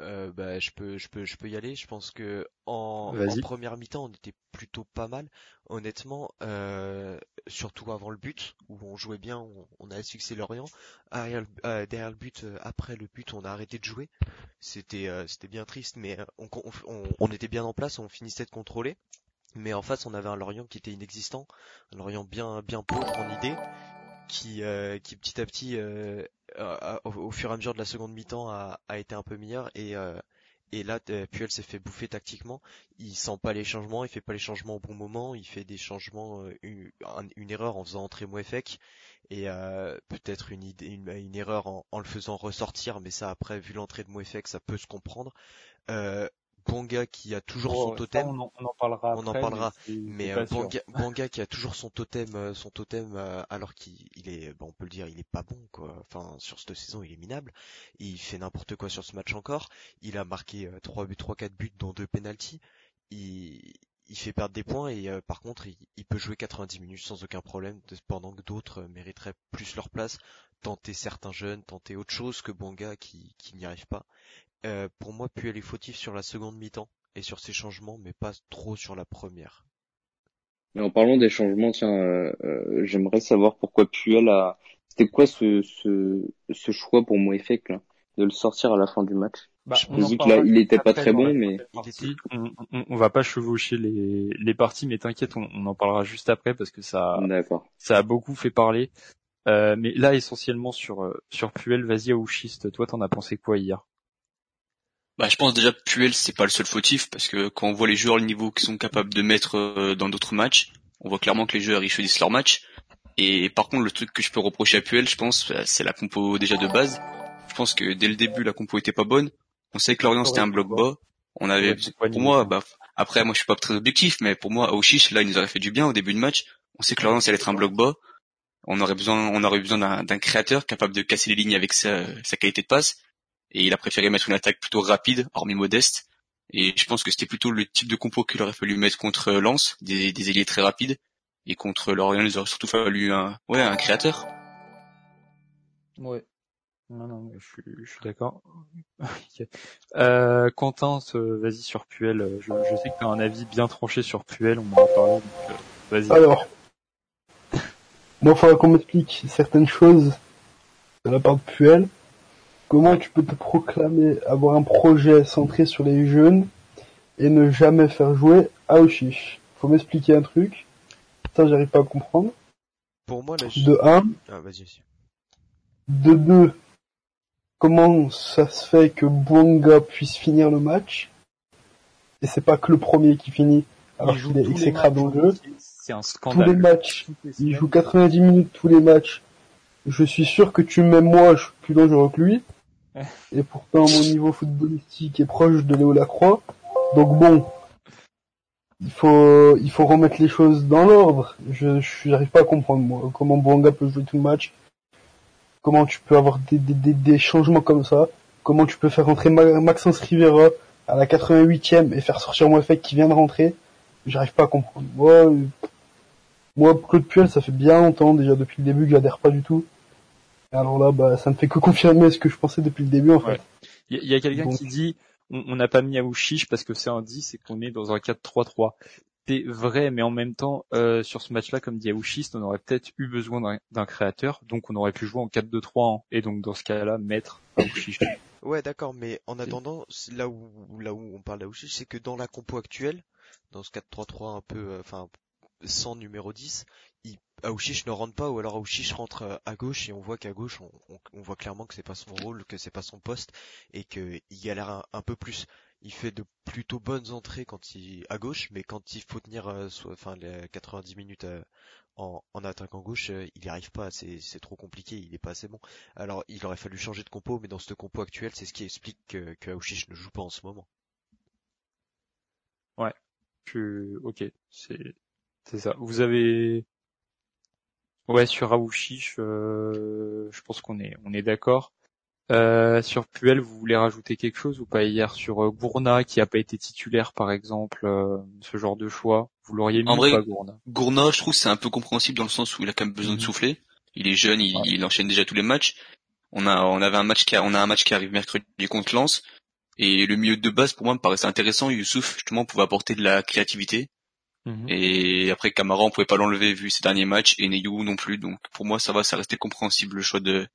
Euh, bah, je peux, je peux, je peux y aller. Je pense que en, première mi-temps, on était plutôt pas mal. Honnêtement, euh, surtout avant le but où on jouait bien, on, a succès Lorient. Derrière, euh, derrière, le but, euh, après le but, on a arrêté de jouer. C'était, c'était bien triste, mais on, on, on, était bien en place, on finissait de contrôler. Mais en face, on avait un Lorient qui était inexistant, un Lorient bien, bien pauvre en idée, qui, qui petit à petit euh, au, fur et à mesure de la seconde mi-temps a, été un peu meilleur et euh, et là Puel s'est fait bouffer tactiquement. Il sent pas les changements, il fait pas les changements au bon moment, il fait des changements euh, une, erreur en faisant entrer Mouefek et peut-être une, idée, une, erreur en, en, le faisant ressortir, mais ça après vu l'entrée de Mouefek ça peut se comprendre. Bonga qui a toujours son totem. on, en, parlera. On en parlera. Mais, euh, Bonga, qui a toujours son totem, euh, son totem euh, alors qu'il est, bon, on peut le dire, il est pas bon quoi. Enfin, sur cette saison, il est minable. Il fait n'importe quoi sur ce match encore. Il a marqué 3 buts, 3 4 buts dans deux penalties. Il, il fait perdre des points et par contre, il, peut jouer 90 minutes sans aucun problème pendant que d'autres mériteraient plus leur place. Tenter certains jeunes, tenter autre chose que Bonga qui, qui n'y arrive pas. Euh, pour moi, Puel est fautif sur la seconde mi-temps et sur ses changements, mais pas trop sur la première. Mais en parlant des changements, tiens, euh, euh, j'aimerais savoir pourquoi Puel a. C'était quoi ce, ce, ce choix pour Moefek là, de le sortir à la fin du match? Bah, Je dis qu'il il était pas très bon, mais on, on, va pas chevaucher les, les parties, mais t'inquiète, on, on, en parlera juste après parce que ça, ça a beaucoup fait parler. Euh, mais là, essentiellement sur sur Puel, vas-y Aouchiste, toi t'en as pensé quoi hier? Bah, je pense déjà que Puel c'est pas le seul fautif parce que quand on voit les joueurs le niveau qu'ils sont capables de mettre euh, dans d'autres matchs, on voit clairement que les joueurs ils choisissent leur match. Et par contre le truc que je peux reprocher à Puel, je pense, bah, c'est la compo déjà de base. Je pense que dès le début la compo était pas bonne. On sait que Lorient c'était un bloc bas. On avait, pour moi, bah, après moi je suis pas très objectif, mais pour moi Auchiche là il nous aurait fait du bien au début de match. On sait que Lorient allait être un bloc bas. On aurait besoin, on aurait besoin d'un créateur capable de casser les lignes avec sa, sa qualité de passe et il a préféré mettre une attaque plutôt rapide, hormis modeste. Et je pense que c'était plutôt le type de compo qu'il aurait fallu mettre contre Lens, des, des ailiers très rapides. Et contre Lorient, il aurait surtout fallu un, ouais, un créateur. Ouais. Non, non, je suis, je suis d'accord. euh, Quentin, vas-y sur Puel. Je, je sais que tu as un avis bien tranché sur Puel, on en a parlé, donc euh, vas-y. Alors, moi, il faudra qu'on m'explique certaines choses de la part de Puel. Comment tu peux te proclamer avoir un projet centré sur les jeunes et ne jamais faire jouer Aoshish Faut m'expliquer un truc. Ça, j'arrive pas à comprendre. Pour moi. De 1. Ah, vas-y, De 2. Comment ça se fait que Bonga puisse finir le match Et c'est pas que le premier qui finit alors qu'il est exécrable dans le jeu. C'est un scandale. Tous les matchs. Il joue 90 minutes tous les matchs. Je suis sûr que tu m'aimes moi, je suis plus dangereux que lui. Et pourtant, mon niveau footballistique est proche de Léo Lacroix. Donc bon, il faut, il faut remettre les choses dans l'ordre. Je, j'arrive pas à comprendre, moi, comment Bouanga peut jouer tout le match. Comment tu peux avoir des, des, des, changements comme ça. Comment tu peux faire rentrer Maxence Rivera à la 88e et faire sortir Moefek qui vient de rentrer. J'arrive pas à comprendre. Moi, moi, Claude Puel, ça fait bien longtemps, déjà depuis le début, que j'adhère pas du tout. Alors là, bah, ça ne fait que confirmer ce que je pensais depuis le début, en fait. Il y, a quelqu'un qui dit, on n'a pas mis Aouchiche parce que c'est un 10 et qu'on est dans un 4-3-3. C'est vrai, mais en même temps, euh, sur ce match-là, comme dit Aouchiste, on aurait peut-être eu besoin d'un créateur, donc on aurait pu jouer en 4-2-3, et donc dans ce cas-là, mettre Aouchiche. Ouais, d'accord, mais en attendant, là où, là où on parle d'Aouchiche, c'est que dans la compo actuelle, dans ce 4-3-3 un peu, euh, enfin, sans numéro 10, ne rentre pas ou alors Aouchiche rentre euh, à gauche et on voit qu'à gauche on, voit clairement que c'est pas son rôle, que c'est pas son poste et qu'il galère un, un, peu plus. Il fait de plutôt bonnes entrées quand il à gauche, mais quand il faut tenir euh, enfin les 90 minutes euh, en, en attaque en gauche, il n'y arrive pas, c'est, trop compliqué, il est pas assez bon. Alors il aurait fallu changer de compo, mais dans cette compo actuelle, c'est ce qui explique que, ne joue pas en ce moment. Ouais, ok, c'est c'est ça. Vous avez Ouais, sur Aouchiche, euh, je pense qu'on est on est d'accord. Euh, sur Puel, vous voulez rajouter quelque chose ou pas hier sur euh, Gourna qui a pas été titulaire par exemple, euh, ce genre de choix, vous l'auriez mis en vrai, pas Gourna? Gourna, je trouve c'est un peu compréhensible dans le sens où il a quand même besoin de mhm. souffler. Il est jeune, il, enchaîne déjà tous les matchs. On a on avait un match qui on a un match qui arrive mercredi contre Lens et le milieu de base pour moi me paraissait intéressant. Youssouf justement pouvait apporter de la créativité Mhm. Et après Camara, on pouvait pas l'enlever vu ses derniers matchs et Neyou non plus. Donc pour moi, ça va, ça restait compréhensible le choix de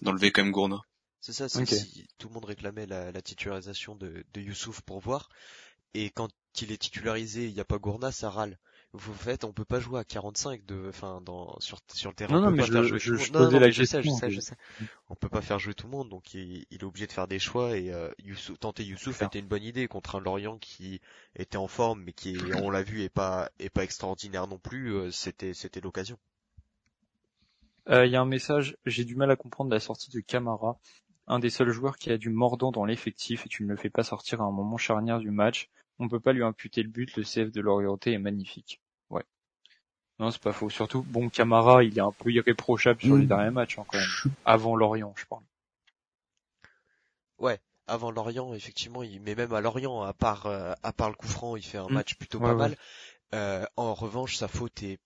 d'enlever quand même Gourna. C'est ça, c'est si tout le monde réclamait la, titularisation de, de Youssouf pour voir. Et quand il est titularisé, il n'y a pas Gourna, ça râle vous faites, on peut pas jouer à 45 de, enfin, dans, sur, sur le terrain. Non, non, mais je, je, je, je, non, non, la je sais, je sais, je sais. On peut pas faire jouer tout le monde, donc il, il est obligé de faire des choix et euh, Youssouf, tenter Youssouf était une bonne idée contre un Lorient qui était en forme, mais qui, on l'a vu, est pas, est pas extraordinaire non plus. Euh, c'était, c'était l'occasion. Euh, il y a un message, j'ai du mal à comprendre la sortie de Camara, un des seuls joueurs qui a du mordant dans l'effectif et tu ne le fais pas sortir à un moment charnière du match. On peut pas lui imputer le but, le CF de l'orienté est magnifique. Non, c'est pas faux. Surtout, bon, Camara, il est un peu irréprochable sur les mm. derniers matchs, hein, quand même. Avant Lorient, je parle. Ouais, avant Lorient, effectivement, il, mais même à Lorient, à part, euh, à part le coup franc, il fait un mm. match plutôt pas mal. Euh, en revanche, sa faute est,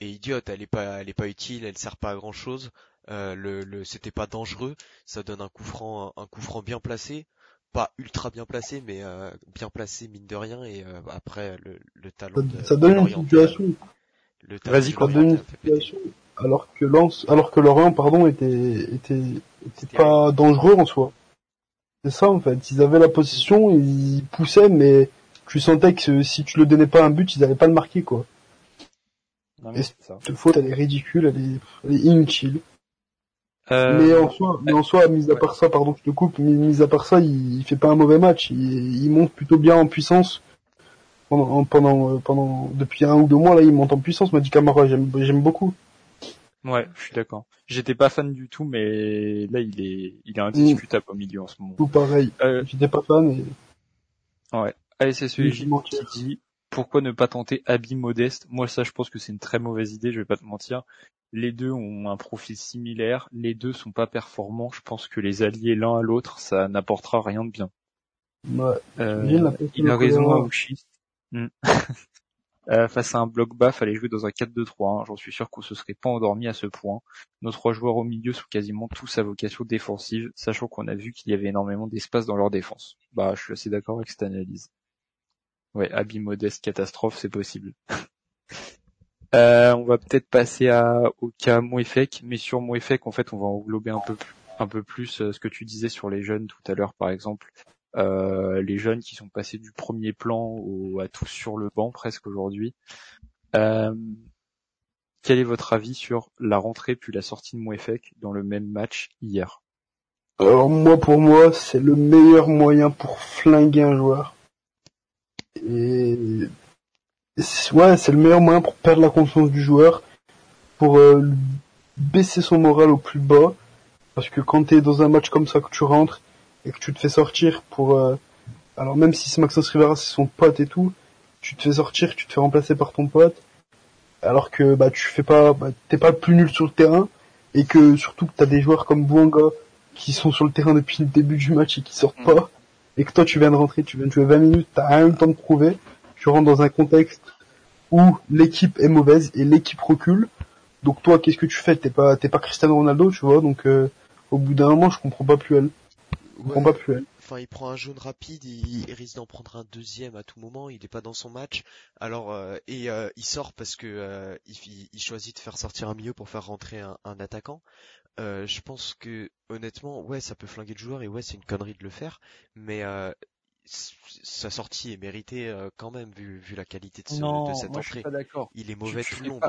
est idiote. Elle est pas, elle est pas utile. Elle sert pas à grand chose. Euh, le, le c'était pas dangereux. Ça donne un coup franc, un coup franc bien placé pas ultra bien placé, mais euh, bien placé mine de rien. Et euh, après le, le talent. Ça, donne une situation. Vas-y, ça donne une situation. Alors que Lance, alors que Lorient, pardon, était était était pas dangereux en soi. C'est ça en fait. Ils avaient la position, ils poussaient, mais tu sentais que si tu le donnais pas un but, ils n'allaient pas le marquer quoi. Non, mais cette faute, elle est ridicule, elle est, elle est inutile. Euh, mais en soi, mais en soi, mis à part ça, pardon, je te coupe, mais mis à part ça, il, il fait pas un mauvais match. Il, il monte plutôt bien en puissance pendant, pendant, euh, pendant, depuis un ou deux mois là, il monte en puissance. M'a dit Camara, j'aime, j'aime beaucoup. Ouais, je suis d'accord. J'étais pas fan du tout, mais là, il est, il est indiscutable au milieu en ce moment. Tout pareil. Euh... J'étais pas fan. Et... Ouais. Allez, c'est celui qui dit pourquoi ne pas tenter Abby Modeste Moi, ça, je pense que c'est une très mauvaise idée. Je vais pas te mentir. Les deux ont un profil similaire. Les deux sont pas performants. Je pense que les allier l'un à l'autre, ça n'apportera rien de bien. Ouais. Euh, il a raison, Aouchi. Hmm. euh, face à un bloc bas, fallait jouer dans un 4-2-3. Hein. J'en suis sûr qu'on se serait pas endormi à ce point. Nos trois joueurs au milieu sont quasiment tous à vocation défensive, sachant qu'on a vu qu'il y avait énormément d'espace dans leur défense. Bah, je suis assez d'accord avec cette analyse. Ouais, Abby Modeste catastrophe, c'est possible. Euh, on va peut-être passer au cas Moefek, mais sur Moefek, en fait, on va englober un peu, un peu plus euh, ce que tu disais sur les jeunes tout à l'heure, par exemple. Euh, les jeunes qui sont passés du premier plan au, à tous sur le banc presque aujourd'hui. Euh, quel est votre avis sur la rentrée puis la sortie de Moefek dans le même match hier? Alors moi, pour moi, c'est le meilleur moyen pour flinguer un joueur. Et ouais, c'est le meilleur moyen pour perdre la confiance du joueur, pour euh, baisser son moral au plus bas, parce que quand t'es dans un match comme ça que tu rentres, et que tu te fais sortir pour, euh, alors même si c'est Maxence Rivera, c'est son pote et tout, tu te fais sortir, tu te fais remplacer par ton pote, alors que bah tu fais pas, bah, t'es pas plus nul sur le terrain et que surtout que t'as des joueurs comme Bouanga qui sont sur le terrain depuis le début du match et qui sortent mm. pas, et que toi tu viens de rentrer, tu viens de jouer 20 minutes, t'as rien le temps de prouver, tu rentres dans un contexte où l'équipe est mauvaise et l'équipe recule. Donc toi, qu'est-ce que tu fais? T'es pas, t'es pas Cristiano Ronaldo, tu vois. Donc euh, au bout d'un moment, je comprends pas plus elle. Plus. Enfin, il prend un jaune rapide, il, risque d'en prendre un deuxième à tout moment. Il est pas dans son match. Alors euh, et euh, il sort parce que il, choisit de faire sortir un milieu pour faire rentrer un, un attaquant. je pense que honnêtement, ouais, ça peut flinguer le joueur et ouais, c'est une connerie de le faire. Mais sa sortie est méritée euh, quand même vu, vu la qualité de, ce, de cette moi entrée. Je suis pas d'accord. Il est mauvais tout le long,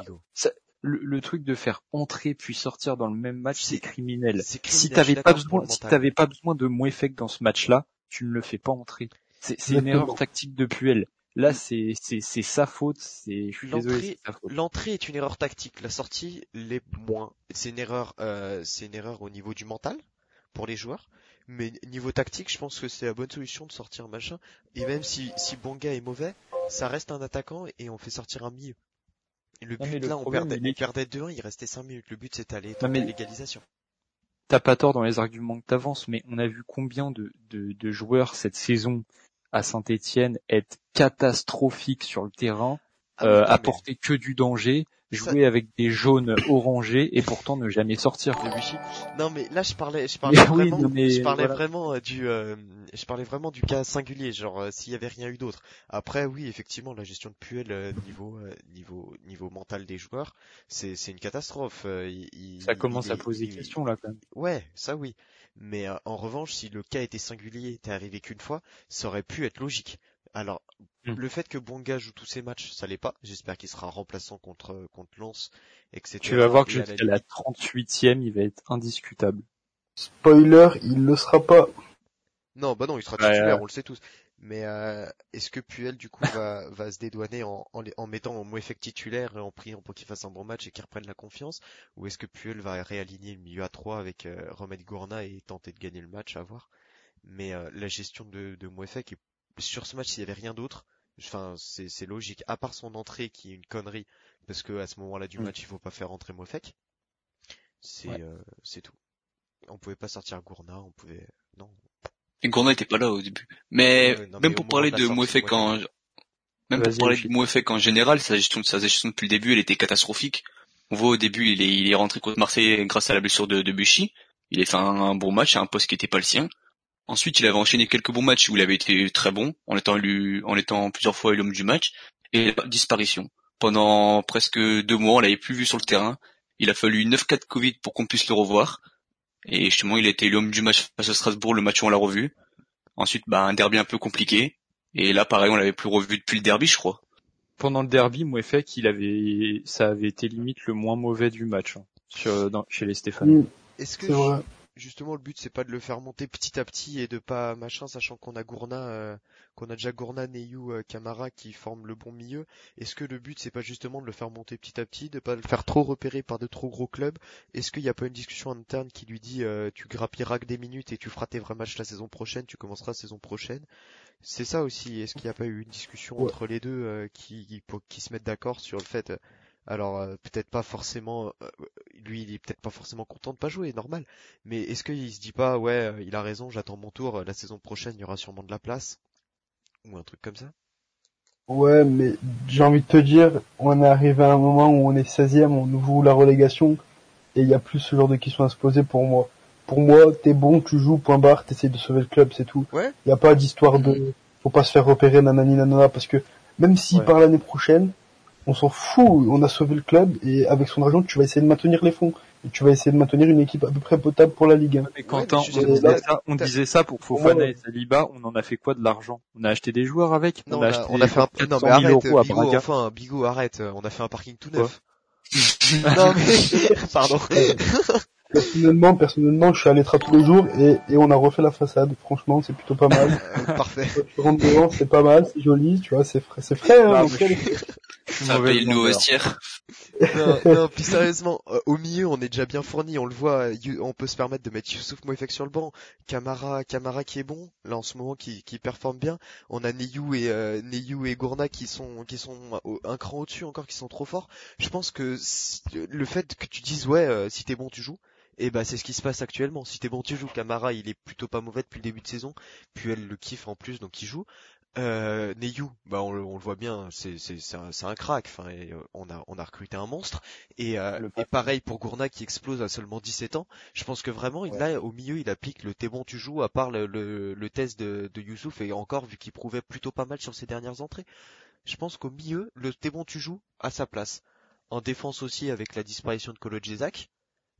le, le, truc de faire entrer puis sortir dans le même match, c'est criminel. Si t'avais pas besoin, si t'avais pas besoin de Mouefek dans ce match-là, tu ne le fais pas entrer. C'est une erreur tactique de Puel. Là, c'est c'est c'est sa faute. C'est je suis désolé. L'entrée est une erreur tactique. La sortie l'est moins. C'est une erreur. Euh, c'est une erreur au niveau du mental pour les joueurs. Mais niveau tactique, je pense que c'est la bonne solution de sortir machin. Et même si, si Bonga est mauvais, ça reste un attaquant et on fait sortir un milieu. Le but là, on perdait, il... 2-1, il restait 5 minutes. Le but c'était aller à l'égalisation. T'as pas tort dans les arguments que t'avances, mais on a vu combien de, de, de joueurs cette saison à Saint-Etienne être catastrophiques sur le terrain, ah euh, apporter que du danger jouer avec des jaunes orangés et pourtant ne jamais sortir de Vichy. Non mais là je parlais je parlais vraiment je parlais vraiment euh, du euh, je parlais vraiment du cas singulier genre euh, s'il y avait rien eu d'autre. Après oui effectivement la gestion de Puel niveau niveau niveau mental des joueurs c'est c'est une catastrophe. Il, ça commence à poser des questions là quand même. Ouais ça oui. Mais en revanche si le cas était singulier t'es arrivé qu'une fois ça aurait pu être logique. Alors, hmm. le fait que Bonga joue tous ses matchs, ça l'est pas. J'espère qu'il sera remplaçant contre contre Lens, etc. Tu vas voir que jusqu'à la, 38e, il va être indiscutable. Spoiler, il le sera pas. Non, bah non, il sera titulaire, on le sait tous. Mais euh, est-ce que Puel du coup va, va se dédouaner en, en, en mettant en effet titulaire et en priant pour qu'il fasse un bon match et qu'il reprenne la confiance? Ou est-ce que Puel va réaligner le milieu à 3 avec euh, Gourna et tenter de gagner le match à voir? Mais euh, la gestion de, de Mouefek est sur ce match, s'il y avait rien d'autre, enfin, c'est logique. À part son entrée qui est une connerie, parce que à ce moment-là du mm. match, il faut pas faire entrer Mofek. C'est euh, c'est tout. On pouvait pas sortir Gourna, on pouvait non. Et Gourna était pas là au début. Mais même pour parler de Mofek en même pour parler de Mouefek en général, sa gestion, sa gestion depuis le début, elle était catastrophique. On voit au début, il est, il est rentré contre Marseille grâce à la blessure de, de Buchy. Il a fait un, bon match à un poste qui était pas le sien. Ensuite, il avait enchaîné quelques bons matchs où il avait été très bon, en étant élu, en étant plusieurs fois l'homme du match, et disparition. Pendant presque deux mois, on l'avait plus vu sur le terrain. Il a fallu 9-4 Covid pour qu'on puisse le revoir. Et justement, il a été l'homme du match face à Strasbourg, le match où on l'a revu. Ensuite, bah, un derby un peu compliqué. Et là, pareil, on l'avait plus revu depuis le derby, je crois. Pendant le derby, Mouefek, il avait, ça avait été limite le moins mauvais du match, hein, chez les Stéphane. Mm. Est-ce que, justement le but c'est pas de le faire monter petit à petit et de pas machin sachant qu'on a Gourna euh, qu'on a déjà Gourna Neyou euh, Camara qui forment le bon milieu. Est-ce que le but c'est pas justement de le faire monter petit à petit de pas le faire trop repérer par de trop gros clubs? Est-ce qu'il n'y a pas une discussion interne qui lui dit euh, tu grappilleras que des minutes et tu feras tes vrais matchs la saison prochaine tu commenceras la saison prochaine? C'est ça aussi. Est-ce qu'il n'y a pas eu une discussion entre les deux qui, qui, qui se mettent d'accord sur le fait alors euh, peut-être pas forcément, euh, lui il est peut-être pas forcément content de pas jouer, normal. Mais est-ce qu'il se dit pas ouais, euh, il a raison, j'attends mon tour, la saison prochaine il y aura sûrement de la place? Ou un truc comme ça? Ouais, mais j'ai envie de te dire, on est arrivé à un moment où on est 16e, on ouvre la relégation et il y a plus ce genre de questions à se poser pour moi. Pour moi, t'es bon, tu joues, point barre, t'essayes de sauver le club, c'est tout. Ouais. Il y a pas d'histoire de, faut pas se faire repérer nanani nanana parce que même si par l'année prochaine, on s'en fout, on a sauvé le club et avec son argent tu vas essayer de maintenir les fonds et tu vas essayer de maintenir une équipe à peu près potable pour la Ligue 1. Mais Quentin, on, disait ça, pour Fofana et Saliba, on en a fait quoi de l'argent? On a acheté des joueurs avec? On, a, acheté on a fait un non, mais arrête, euros Bigo, enfin Bigo arrête, on a fait un parking tout neuf. non mais pardon. Personnellement, personnellement, je suis à l'Etra tous les jours et, et on a refait la façade. Franchement, c'est plutôt pas mal. Parfait. Tu rentres devant, c'est pas mal, c'est joli, tu vois, c'est frais, c'est frais. Hein, Ah, mais- Ça paye le nouveau vestiaire. non, non, plus sérieusement, euh, au milieu, on est déjà bien fourni, on le voit, You- on peut se permettre de mettre Youssouf Moefek sur le banc, Camara, Camara qui est bon, là en ce moment qui, qui performe bien, on a Neyu et euh, Neyu et Gourna qui sont qui sont au- un cran au-dessus encore, qui sont trop forts. Je pense que si- le fait que tu dises ouais, euh, si t'es bon tu joues, et bah c'est ce qui se passe actuellement. Si t'es bon tu joues, Camara il est plutôt pas mauvais depuis le début de saison, puis elle le kiffe en plus donc il joue. Euh, Neyu, bah on, le- on le voit bien, c'est c'est c'est un, un crack. Enfin, et, euh, on a on a recruté un monstre. Et, euh, et pareil pour Gourna qui explose à seulement 17 ans. Je pense que vraiment, il là au milieu, il applique le t'es bon tu joues à part le, le, le test de, de Youssouf et encore vu qu'il prouvait plutôt pas mal sur ses dernières entrées. Je pense qu'au milieu, le t'es bon tu joues à sa place. En défense aussi avec la disparition de Kolo Jezak.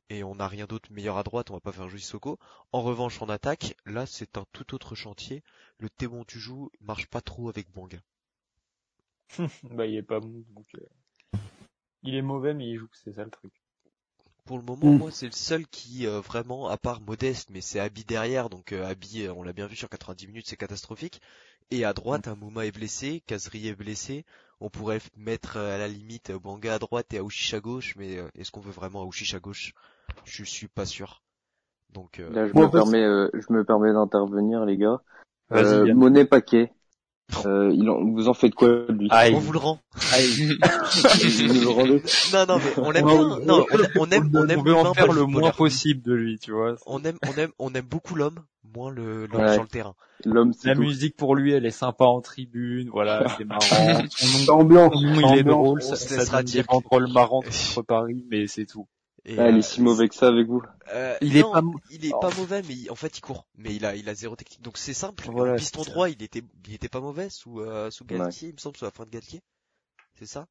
Et on n'a rien d'autre meilleur à droite, on va pas faire jouer Soko. En revanche, en attaque, là c'est un tout autre chantier. Le t'es bon tu joues marche pas trop avec Banga. Bah, il est pas bon, donc, euh, il est mauvais, mais il joue, c'est ça le truc. Pour le moment, Mm. moi, c'est le seul qui euh, vraiment, à part Modeste, mais c'est Abi derrière, donc euh, Abi, euh, on l'a bien vu sur 90 minutes, c'est catastrophique. Et à droite, un Mouma est blessé, Kazri est blessé. On pourrait mettre euh, à la limite euh, Banga à droite et Aouchiche à gauche, mais euh, est-ce qu'on veut vraiment Aouchiche à gauche? Je suis pas sûr. Donc, euh, Là, je me permets, euh, je me permets d'intervenir, les gars. Vas-y, Euh. Monet Paquet. Euh, il en- vous en faites quoi de lui Aïe. on vous le rend. Vous nous le rendez Non, non, mais on l'aime On- bien. Non, on, on aime, on aime on veut en faire le moins possible de lui, tu vois. On aime, on aime, on aime beaucoup l'homme, moins le l'homme Ouais. sur le terrain. L'homme, c'est La tout. musique pour lui, elle est sympa en tribune, voilà, c'est marrant. Son C'est nom, ambiance. son nom, c'est il est drôle, on ça, se ça des dire. banderoles marrantes contre Paris, mais c'est tout. Et, Ah, il euh, est si mauvais que ça avec vous. Euh, Il est pas mo- il est Oh. pas mauvais, mais il- en fait il court. Mais il a, il a zéro technique. Donc c'est simple. Voilà, en piston droit, il était, il était pas mauvais sous, euh, sous Ouais. Galtier, il me semble, sous la fin de Galtier. C'est ça?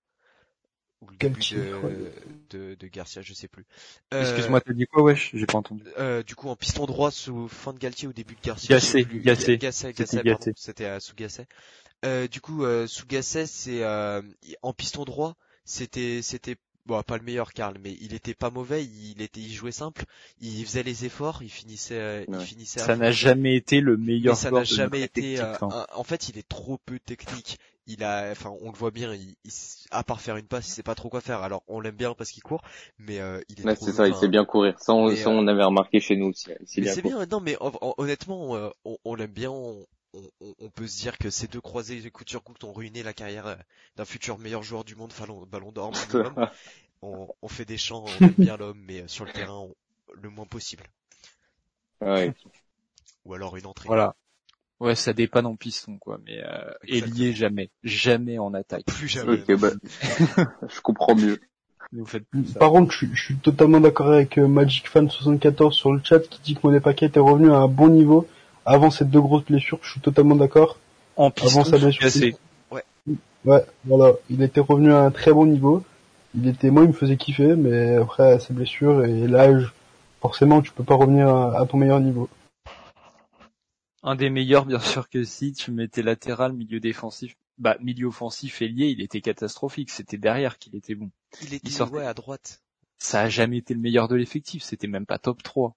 Ou le début Galtier, de, ouais. de, de Garcia, je sais plus. Euh, Excuse-moi, t'as dit quoi, wesh? J'ai pas entendu. euh, du coup, en piston droit sous fin de Galtier ou début de Garcia. Plus. Gasset. Gasset, C'était euh, sous. Euh, du coup, euh, sous Gasset, c'est euh, en piston droit, c'était, c'était bon, pas le meilleur Karl, mais il était pas mauvais. Il était, il jouait simple. Il faisait les efforts. Il finissait, euh, il Ouais. finissait. à Ça n'a jamais été le Mais meilleur ça joueur n'a de jamais été. euh, hein. en fait, il est trop peu technique. Il a, enfin, on le voit bien. Il, il s- à part faire une passe, il sait pas trop quoi faire. Alors, on l'aime bien parce qu'il court, mais euh, il est Ouais, c'est ça, il sait bien courir. Ça, on, mais, ça, euh, on avait remarqué chez nous aussi. Il sait mais bien c'est bien, non mais hon- hon- honnêtement, euh, on, on l'aime bien, on, on- on peut se dire que ces deux croisés de couture courte ont ruiné la carrière euh, d'un futur meilleur joueur du monde, ballon, ballon d'or on, on fait des chants, on aime bien l'homme, mais euh, sur le terrain, on- le moins possible. Ouais. Ou alors une entrée. Voilà. Ouais, ça dépanne en piston, quoi, mais euh, ailier jamais. Jamais en attaque. Plus jamais. Bah, je comprends mieux. Vous faites plus ça. Par contre, je, suis- je suis totalement d'accord avec euh, Magic Fan 74 sur le chat qui dit que Monet Paquet était revenu à un bon niveau avant ces deux grosses blessures. Je suis totalement d'accord. En piston, Avant sa blessure. cassé. Ouais, voilà, il était revenu à un très bon niveau. Il était, moi, il me faisait kiffer, mais après ses blessures et l'âge, forcément, tu peux pas revenir à, à ton meilleur niveau. Un des meilleurs, bien sûr que si, tu mettais latéral, milieu défensif, bah, milieu offensif, ailier, il était catastrophique. C'était derrière qu'il était bon. Il était Il sortait. ouais, à droite. Ça a jamais été le meilleur de l'effectif. C'était même pas top 3.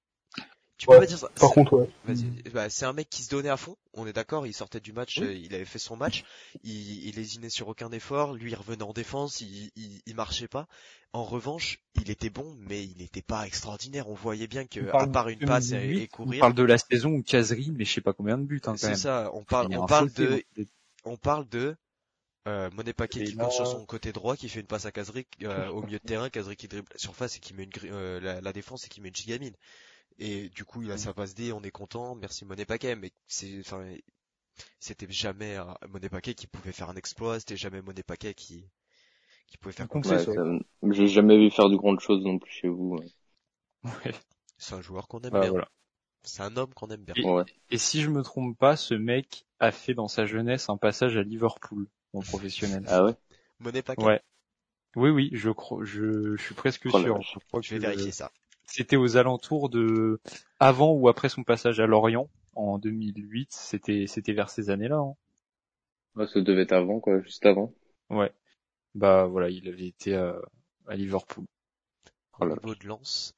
Tu Ouais, peux pas dire ça. Par contre, ouais. Vas-y. Bah, c'est un mec qui se donnait à fond, on est d'accord, il sortait du match, Oui. euh, il avait fait son match, il, il lésinait sur aucun effort, lui il revenait en défense, il, il, il marchait pas. En revanche, il était bon, mais il n'était pas extraordinaire. On voyait bien que, à part une passe et, 2018, et On courir, parle de la saison où Kazri, mais je sais pas combien de buts, hein, quand c'est ça, on parle, a on parle de, on parle de, euh, Monet Paquet Et qui court sur son côté droit, qui fait une passe à Kazri euh, au milieu de terrain, Kazri qui dribble la surface et qui met une, gri- euh, la, la défense et qui met une gigamine. Et du coup, il a sa passe D, on est content, merci Monet Paquet, mais c'est, enfin, c'était jamais Monet Paquet qui pouvait faire un exploit, c'était jamais Monet Paquet qui, qui pouvait faire quoi que Donc, ce c'est Ouais, ça- J'ai jamais vu faire de grandes choses non plus chez vous. Ouais. C'est un joueur qu'on aime Bah, bien. voilà. C'est un homme qu'on aime bien. Et- Ouais. Et si je me trompe pas, ce mec a fait dans sa jeunesse un passage à Liverpool, en professionnel. Ah ouais? Monet Paquet. Ouais. Oui, oui, je crois, je, je suis presque Oh sûr. vache. Je crois Je vais que vérifier ça. C'était aux alentours de, avant ou après son passage à Lorient, en 2008. C'était, c'était vers ces années-là. hein. Ouais, ça devait être avant, quoi, juste avant. Ouais. Bah voilà, il avait été à, à Liverpool. Oh Au là niveau de lance.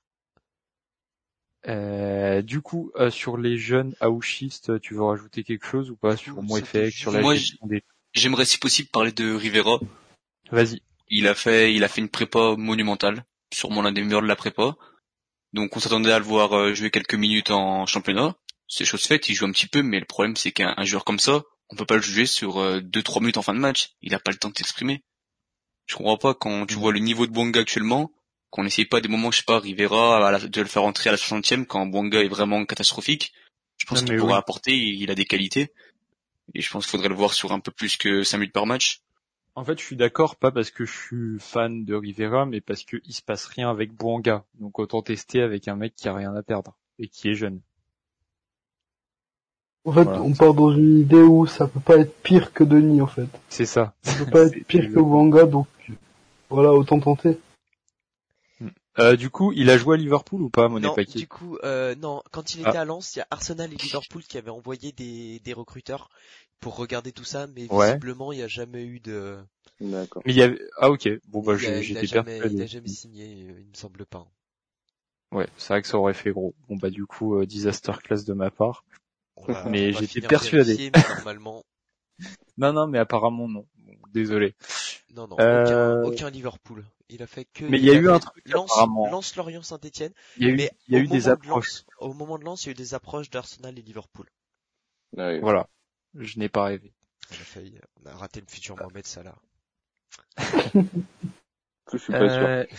Euh, du coup, euh, sur les jeunes aouchistes, tu veux rajouter quelque chose ou pas sur Moefek, sur la Moi, j'aimerais si possible parler de Rivera. Vas-y. Il a fait, il a fait une prépa monumentale, sûrement l'un des meilleurs de la prépa. Donc on s'attendait à le voir euh, jouer quelques minutes en championnat. C'est chose faite, il joue un petit peu, mais le problème c'est qu'un joueur comme ça, on peut pas le juger sur 2-3 minutes en fin de match. Il a pas le temps de s'exprimer. Je comprends pas quand tu mm. vois le niveau de Bonga actuellement, qu'on n'essaye pas des moments, je sais pas, Rivera, de le faire entrer à la 60e quand Bonga est vraiment catastrophique. Je pense qu'il pourrait apporter, il a des qualités. Et je pense qu'il faudrait le voir sur un peu plus que 5 minutes par match. En fait, je suis d'accord, pas parce que je suis fan de Rivera, mais parce qu'il se passe rien avec Bouanga. Donc autant tester avec un mec qui a rien à perdre et qui est jeune. En fait, on part dans une idée où ça peut pas être pire que Denis, en fait. C'est ça. Ça peut pas être pire que Bouanga, donc voilà, autant tenter. Euh, du coup, il a joué à Liverpool ou pas, Monet Non, du coup, euh, non. Quand il était ah. à Lens, il y a Arsenal et Liverpool qui avaient envoyé des, des recruteurs pour regarder tout ça, mais visiblement, il n'y a jamais eu de. D'accord. Mais il y avait. Ah ok. Bon bah j'étais persuadé. Il a jamais signé, il me semble pas. Ouais, c'est vrai que ça aurait fait gros. Bon bah du coup, euh, disaster class de ma part. mais j'étais persuadé. normalement. non non, mais apparemment non. désolé. Non non, aucun, aucun Liverpool. Il a fait que. Mais il y a eu un truc Lance, Lance Lorient Saint-Etienne. Il y a eu, il y a eu des approches. au moment de Lance, il y a eu des approches d'Arsenal et Liverpool. Ah voilà. Je n'ai pas rêvé. On a failli, on a raté le futur Mohamed Salah. Je suis pas sûr.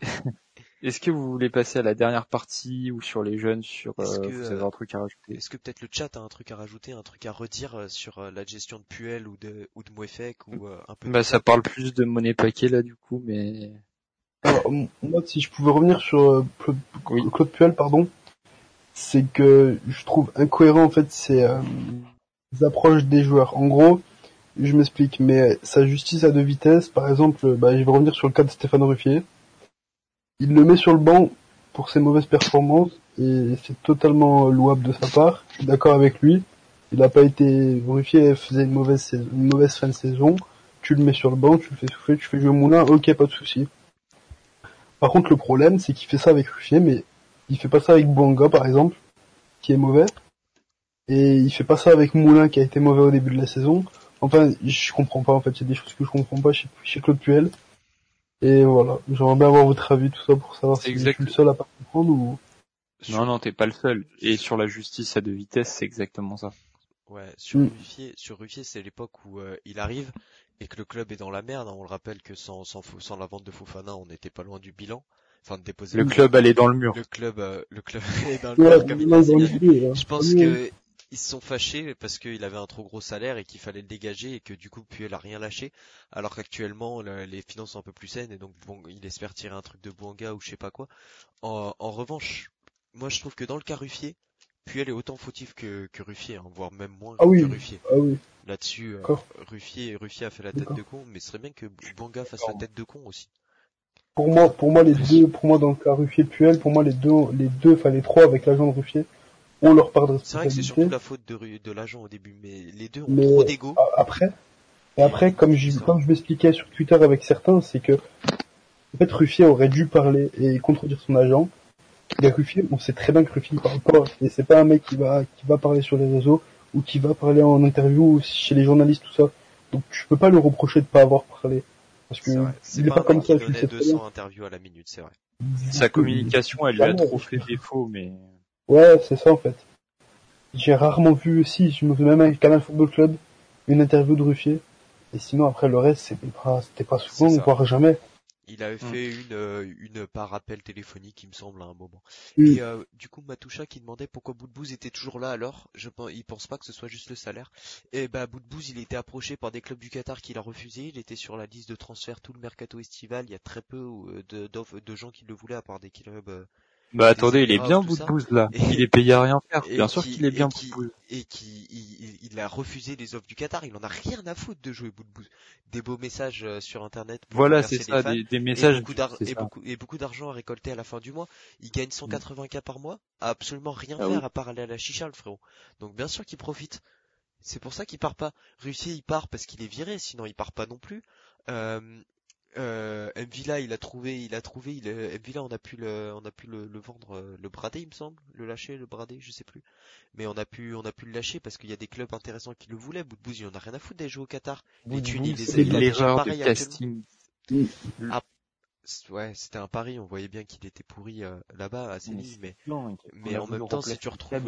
Euh, Est-ce que vous voulez passer à la dernière partie ou sur les jeunes, sur euh, vous avez un truc à rajouter? Est-ce que peut-être le chat a un truc à rajouter, un truc à redire euh, sur euh, la gestion de Puel ou de ou de Mouefek ou un peu Bah ça parle plus de monnaie paquet là du coup, mais Alors, moi si je pouvais revenir sur Claude, Puel, pardon, c'est que je trouve incohérent en fait ces, approches des joueurs. En gros, je m'explique, mais sa justice à deux vitesses, par exemple, bah, je vais revenir sur le cas de Stéphane Ruffier il le met sur le banc pour ses mauvaises performances et c'est totalement louable de sa part. D'accord avec lui. Il n'a pas été Ruffier faisait une mauvaise une mauvaise fin de saison. Tu le mets sur le banc, tu le fais souffler, tu fais jouer Moulin, ok, pas de souci. Par contre, le problème, c'est qu'il fait ça avec Ruffier, mais il fait pas ça avec Bouanga, par exemple, qui est mauvais. Et il fait pas ça avec Moulin, qui a été mauvais au début de la saison. Enfin, je comprends pas, en fait, il y a des choses que je comprends pas chez, chez Claude Puel. Et voilà, j'aimerais bien avoir votre avis, tout ça, pour savoir si je suis le seul à pas comprendre ou... Non, non, t'es pas le seul. Et sur la justice à deux vitesses, c'est exactement ça. Ouais, sur mm. Ruffier, sur Ruffier, c'est l'époque où euh, il arrive et que le club est dans la merde. Hein. On le rappelle que sans, sans, sans la vente de Fofana, on n'était pas loin du bilan. Enfin, de déposer. Le, club allait dans le mur. Le club, euh, le club allait dans le mur. Je pense que ils se sont fâchés parce qu'il avait un trop gros salaire et qu'il fallait le dégager et que du coup Puel a rien lâché alors qu'actuellement les finances sont un peu plus saines et donc bon il espère tirer un truc de Bouanga ou je sais pas quoi. En, revanche, moi je trouve que dans le cas Ruffier, Puel est autant fautif que, que Ruffier, hein, voire même moins ah que Ruffier. Ah oui. Là-dessus, euh, Ruffier, Ruffier a fait la tête de con, mais ce serait bien que Bouanga fasse la tête de con aussi. Pour moi, pour moi les deux, pour moi dans le cas Ruffier Puel, pour moi les deux, les deux, enfin les trois avec l'agent de Ruffier, on leur part de C'est vrai que c'est surtout la faute de, de l'agent au début, mais les deux ont trop d'ego. Après, et après, comme je, comme je m'expliquais sur Twitter avec certains, c'est que, en fait, Ruffier aurait dû parler et contredire son agent. Et Ruffier, on sait très bien que Ruffier parle pas, et c'est pas un mec qui va, qui va parler sur les réseaux, ou qui va parler en interview, ou chez les journalistes, tout ça. Donc, je peux pas lui reprocher de pas avoir parlé. Parce que, il est pas, comme ça, tu sais 200 interviews à la minute, c'est vrai. Sa communication, elle lui a trop fait défaut, mais... Ouais, c'est ça en fait. J'ai rarement vu aussi, je me fais même avec Canal Football Club, une interview de Ruffier. Et sinon après le reste, c'était pas, c'était pas souvent, voire jamais. Il avait mm. fait une, euh, une par appel téléphonique, il me semble, à un moment. Mm. Et euh, du coup, Matoucha qui demandait pourquoi Boudbouz était toujours là alors, je pense, il pense pas que ce soit juste le salaire. Et bah Boudbouz, il était approché par des clubs du Qatar qui l'a refusé. Il était sur la liste de transfert tout le mercato estival. Il y a très peu euh, de, de gens qui le voulaient à part des clubs bah attendez, il est bien bout de bouse là. il est payé à rien faire. Bien sûr qu'il est bien bout de. Et qui il, il, a refusé les offres du Qatar. Il en a rien à foutre de jouer bout de bouse. Des beaux messages euh, sur internet. voilà, c'est ça, des, messages. Et beaucoup, et beaucoup, d'argent à récolter à la fin du mois. Il gagne 180 k par mois, a absolument rien ah faire à part aller à la chicha le frérot. Donc bien sûr qu'il profite. C'est pour ça qu'il part pas. Russie il part parce qu'il est viré, sinon il part pas non plus. Euh, Euh, Mvila, il a trouvé, il a trouvé, il, Mvila, on a pu le, on a pu le, vendre, euh, le brader, il me semble, le lâcher, le brader, je sais plus. Mais on a pu, on a pu le lâcher parce qu'il y a des clubs intéressants qui le voulaient. Boudbouz, il en a rien à foutre d'aller jouer au Qatar. Les c'est l'erreur de casting. Ah, ouais, c'était un pari, on voyait bien qu'il était pourri euh, là-bas à Séville, mais, mais, en même temps, si tu retrouves,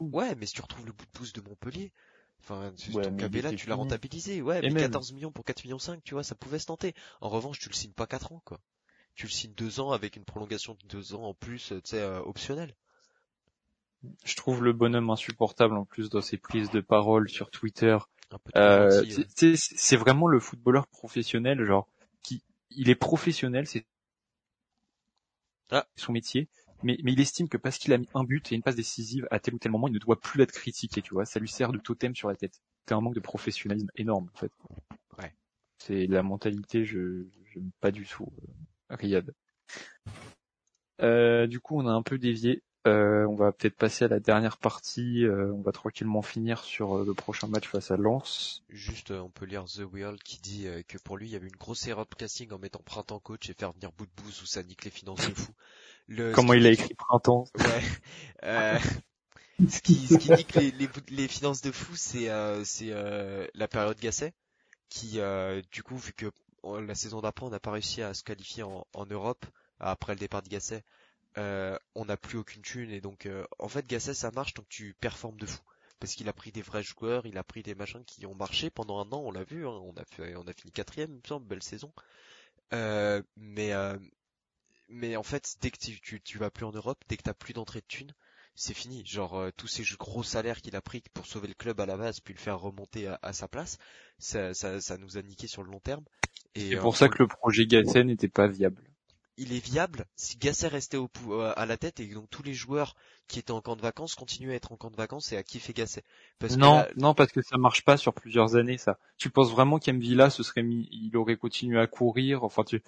ouais, mais si tu retrouves le bout de pouce de Montpellier, Enfin, ton Cabella, tu l'as rentabilisé. Ouais, mais 14 millions pour 4 millions 5, tu vois, ça pouvait se tenter. En revanche, tu le signes pas 4 ans, quoi. Tu le signes 2 ans avec une prolongation de 2 ans en plus, tu sais, euh, optionnelle. Je trouve le bonhomme insupportable en plus dans ses prises de parole sur Twitter. Euh, c'est vraiment le footballeur professionnel, genre, qui, il est professionnel, c'est ah. son métier, mais, mais il estime que parce qu'il a mis un but et une passe décisive à tel ou tel moment, il ne doit plus être critiqué, tu vois. Ça lui sert de totem sur la tête. C'est un manque de professionnalisme énorme, en fait. Ouais. C'est la mentalité, je j'aime pas du tout. Euh, Riyad. Euh, du coup, on a un peu dévié. Euh, on va peut-être passer à la dernière partie. Euh, on va tranquillement finir sur euh, le prochain match face à Lens. Juste, on peut lire The World qui dit que pour lui, il y avait une grosse erreur de casting en mettant Printemps coach et faire venir bout de bouse où ça nique les finances de fou. Comment il a écrit Printemps Ouais. ce qui, ce qui nique les, les, les finances de fou, c'est c'est la période Gasset qui, du coup, vu que la saison d'après, on n'a pas réussi à se qualifier en, en Europe après le départ de Gasset euh, on n'a plus aucune thune et donc euh, en fait Gasset ça marche tant que tu performes de fou parce qu'il a pris des vrais joueurs, il a pris des machins qui ont marché pendant un an, on l'a vu, hein, on a fait, on a fini quatrième, il me semble, belle saison. Euh, mais mais en fait dès que tu, tu, vas plus en Europe, dès que t'as plus d'entrée de thunes, c'est fini. Genre tous ces gros salaires qu'il a pris pour sauver le club à la base, puis le faire remonter à, sa place, ça, ça, ça, nous a niqué sur le long terme. Et c'est pour ça que le projet Gasset n'était pas viable il est viable si Gasset restait au, euh, à la tête et donc tous les joueurs qui étaient en camp de vacances continuaient à être en camp de vacances et à kiffer Gasset. Parce non, non, parce que ça marche pas sur plusieurs années, ça. Tu penses vraiment qu'Emvilla se serait mis, il aurait continué à courir, enfin tu,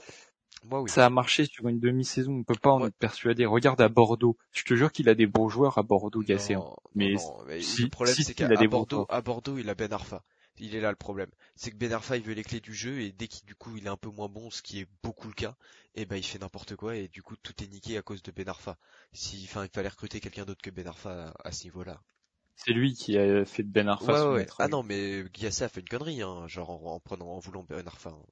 Ça a marché sur une demi-saison, on peut pas en être persuadé. Regarde à Bordeaux. Je te jure qu'il a des beaux joueurs à Bordeaux, Gasset. Hein. Mais, le problème c'est qu'à Bordeaux, à Bordeaux, il a Ben Arfa il est là le problème. C'est que Ben Arfa il veut les clés du jeu et dès qu'il du coup il est un peu moins bon, ce qui est beaucoup le cas, et eh ben il fait n'importe quoi et du coup tout est niqué à cause de Ben Arfa. Si, enfin il fallait recruter quelqu'un d'autre que Ben Arfa à, ce niveau-là. C'est lui qui a fait de Ben Arfa. Ouais, Ah non mais Giassa a fait une connerie, hein, genre en, prenant, en voulant Ben Arfa. Hein.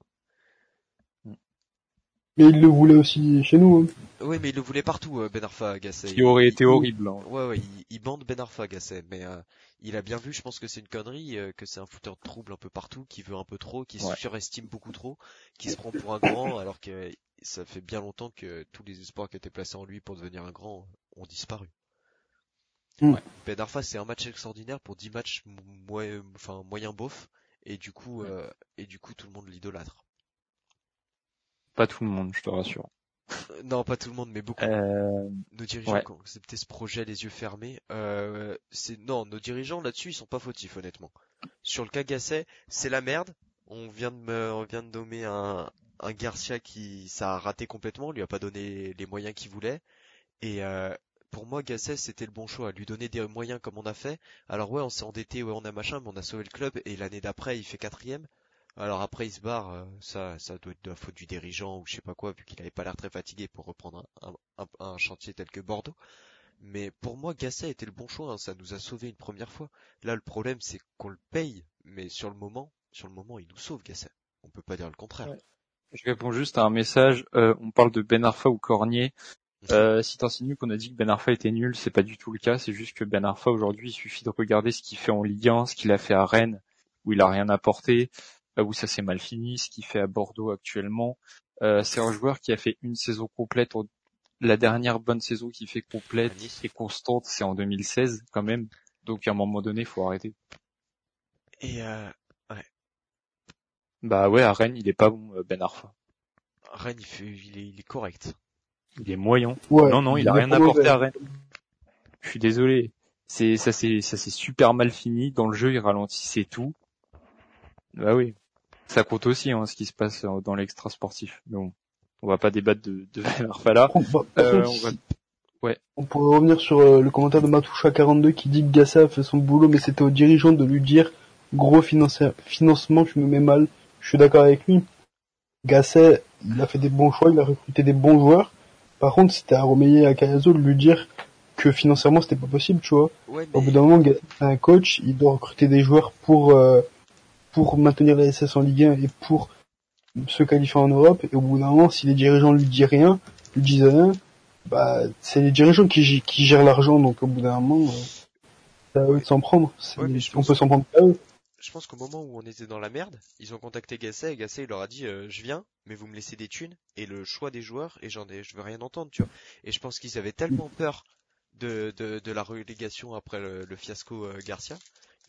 Mais il le voulait aussi chez nous. Hein. Oui, mais il le voulait partout, euh, Ben Arfa, Gasset. Qui aurait été horrible. Hein. Ouais, ouais, il, bande Ben Arfa, Gasset, mais euh, il a bien vu, je pense que c'est une connerie, euh, que c'est un fouteur de trouble un peu partout, qui veut un peu trop, qui se surestime beaucoup trop, qui se prend pour un grand, alors que ça fait bien longtemps que tous les espoirs qui étaient placés en lui pour devenir un grand ont disparu. Mm. Ouais. Ben Arfa, c'est un match extraordinaire pour 10 matchs enfin, moyen bof, et du coup, et du coup, tout le monde l'idolâtre. Pas tout le monde, je te rassure. Euh, non, pas tout le monde, mais beaucoup. Euh... Nos dirigeants qui ont accepté ce projet les yeux fermés, euh, c'est non, nos dirigeants là-dessus, ils sont pas fautifs, honnêtement. Sur le cas Gasset, c'est la merde. On vient de me, on vient de nommer un, un Garcia qui, ça a raté complètement, on lui a pas donné les moyens qu'il voulait. Et euh, pour moi, Gasset, c'était le bon choix. Lui donner des moyens comme on a fait. Alors ouais, on s'est endetté, ouais, on a machin, mais on a sauvé le club. Et l'année d'après, il fait quatrième. Alors après il se barre, euh, ça, ça doit être de la faute du dirigeant ou je sais pas quoi, vu qu'il avait pas l'air très fatigué pour reprendre un, chantier tel que Bordeaux. Mais pour moi, Gasset était le bon choix, hein, ça nous a sauvé une première fois. Là, le problème, c'est qu'on le paye, mais sur le moment, sur le moment, il nous sauve, Gasset. On peut pas dire le contraire. Je réponds juste à un message. Euh, on parle de Ben Arfa ou Cornier. Mhm. Euh, si t'insinues qu'on a dit que Ben Arfa était nul, c'est pas du tout le cas. C'est juste que Ben Arfa aujourd'hui, il suffit de regarder ce qu'il fait en Ligue 1, ce qu'il a fait à Rennes, où il a rien apporté, où ça s'est mal fini, ce qu'il fait à Bordeaux actuellement. Euh, c'est un joueur qui a fait une saison complète. La dernière bonne saison qu'il fait complète et constante, c'est en 2016 quand même. Donc à un moment donné, il faut arrêter. Et euh, ouais. Bah ouais, à Rennes, il est pas bon, euh, Ben Arfa. Rennes, il, fait, il, est, il est correct. Il est moyen. non, non, il, a rien apporté à Rennes. Je suis désolé. C'est ça, c'est ça, c'est super mal fini. Dans le jeu, il ralentissait tout. Bah oui ça compte aussi hein, ce qui se passe dans l'extra sportif. Mais bon, on va pas débattre de, de. Euh, on, va... ouais. on pourrait revenir sur euh, le commentaire de Matoucha42 qui dit que Gassa a fait son boulot, mais c'était aux dirigeants de lui dire gros financement, je me mets mal. Je suis d'accord avec lui. Gasset, il a fait des bons choix, il a recruté des bons joueurs. Par contre, c'était à Romeyer et à Cayazo de lui dire que financièrement c'était pas possible, tu vois. Au bout d'un moment, Gasset, un coach, il doit recruter des joueurs pour euh, pour maintenir la SS en Ligue 1 et pour se qualifier en Europe. Et au bout d'un moment, si les dirigeants lui disent rien, lui disent rien, bah c'est les dirigeants qui, qui gèrent l'argent. Donc au bout d'un moment, euh, c'est à eux de s'en prendre. on peut s'en prendre à eux je pense qu'au moment où on était dans la merde, ils ont contacté Gasset et Gasset il leur a dit euh, je viens, mais vous me laissez des thunes et le choix des joueurs et j'en ai, je veux rien entendre, tu vois. Et je pense qu'ils avaient tellement peur de, de, de la relégation après le, fiasco euh, Garcia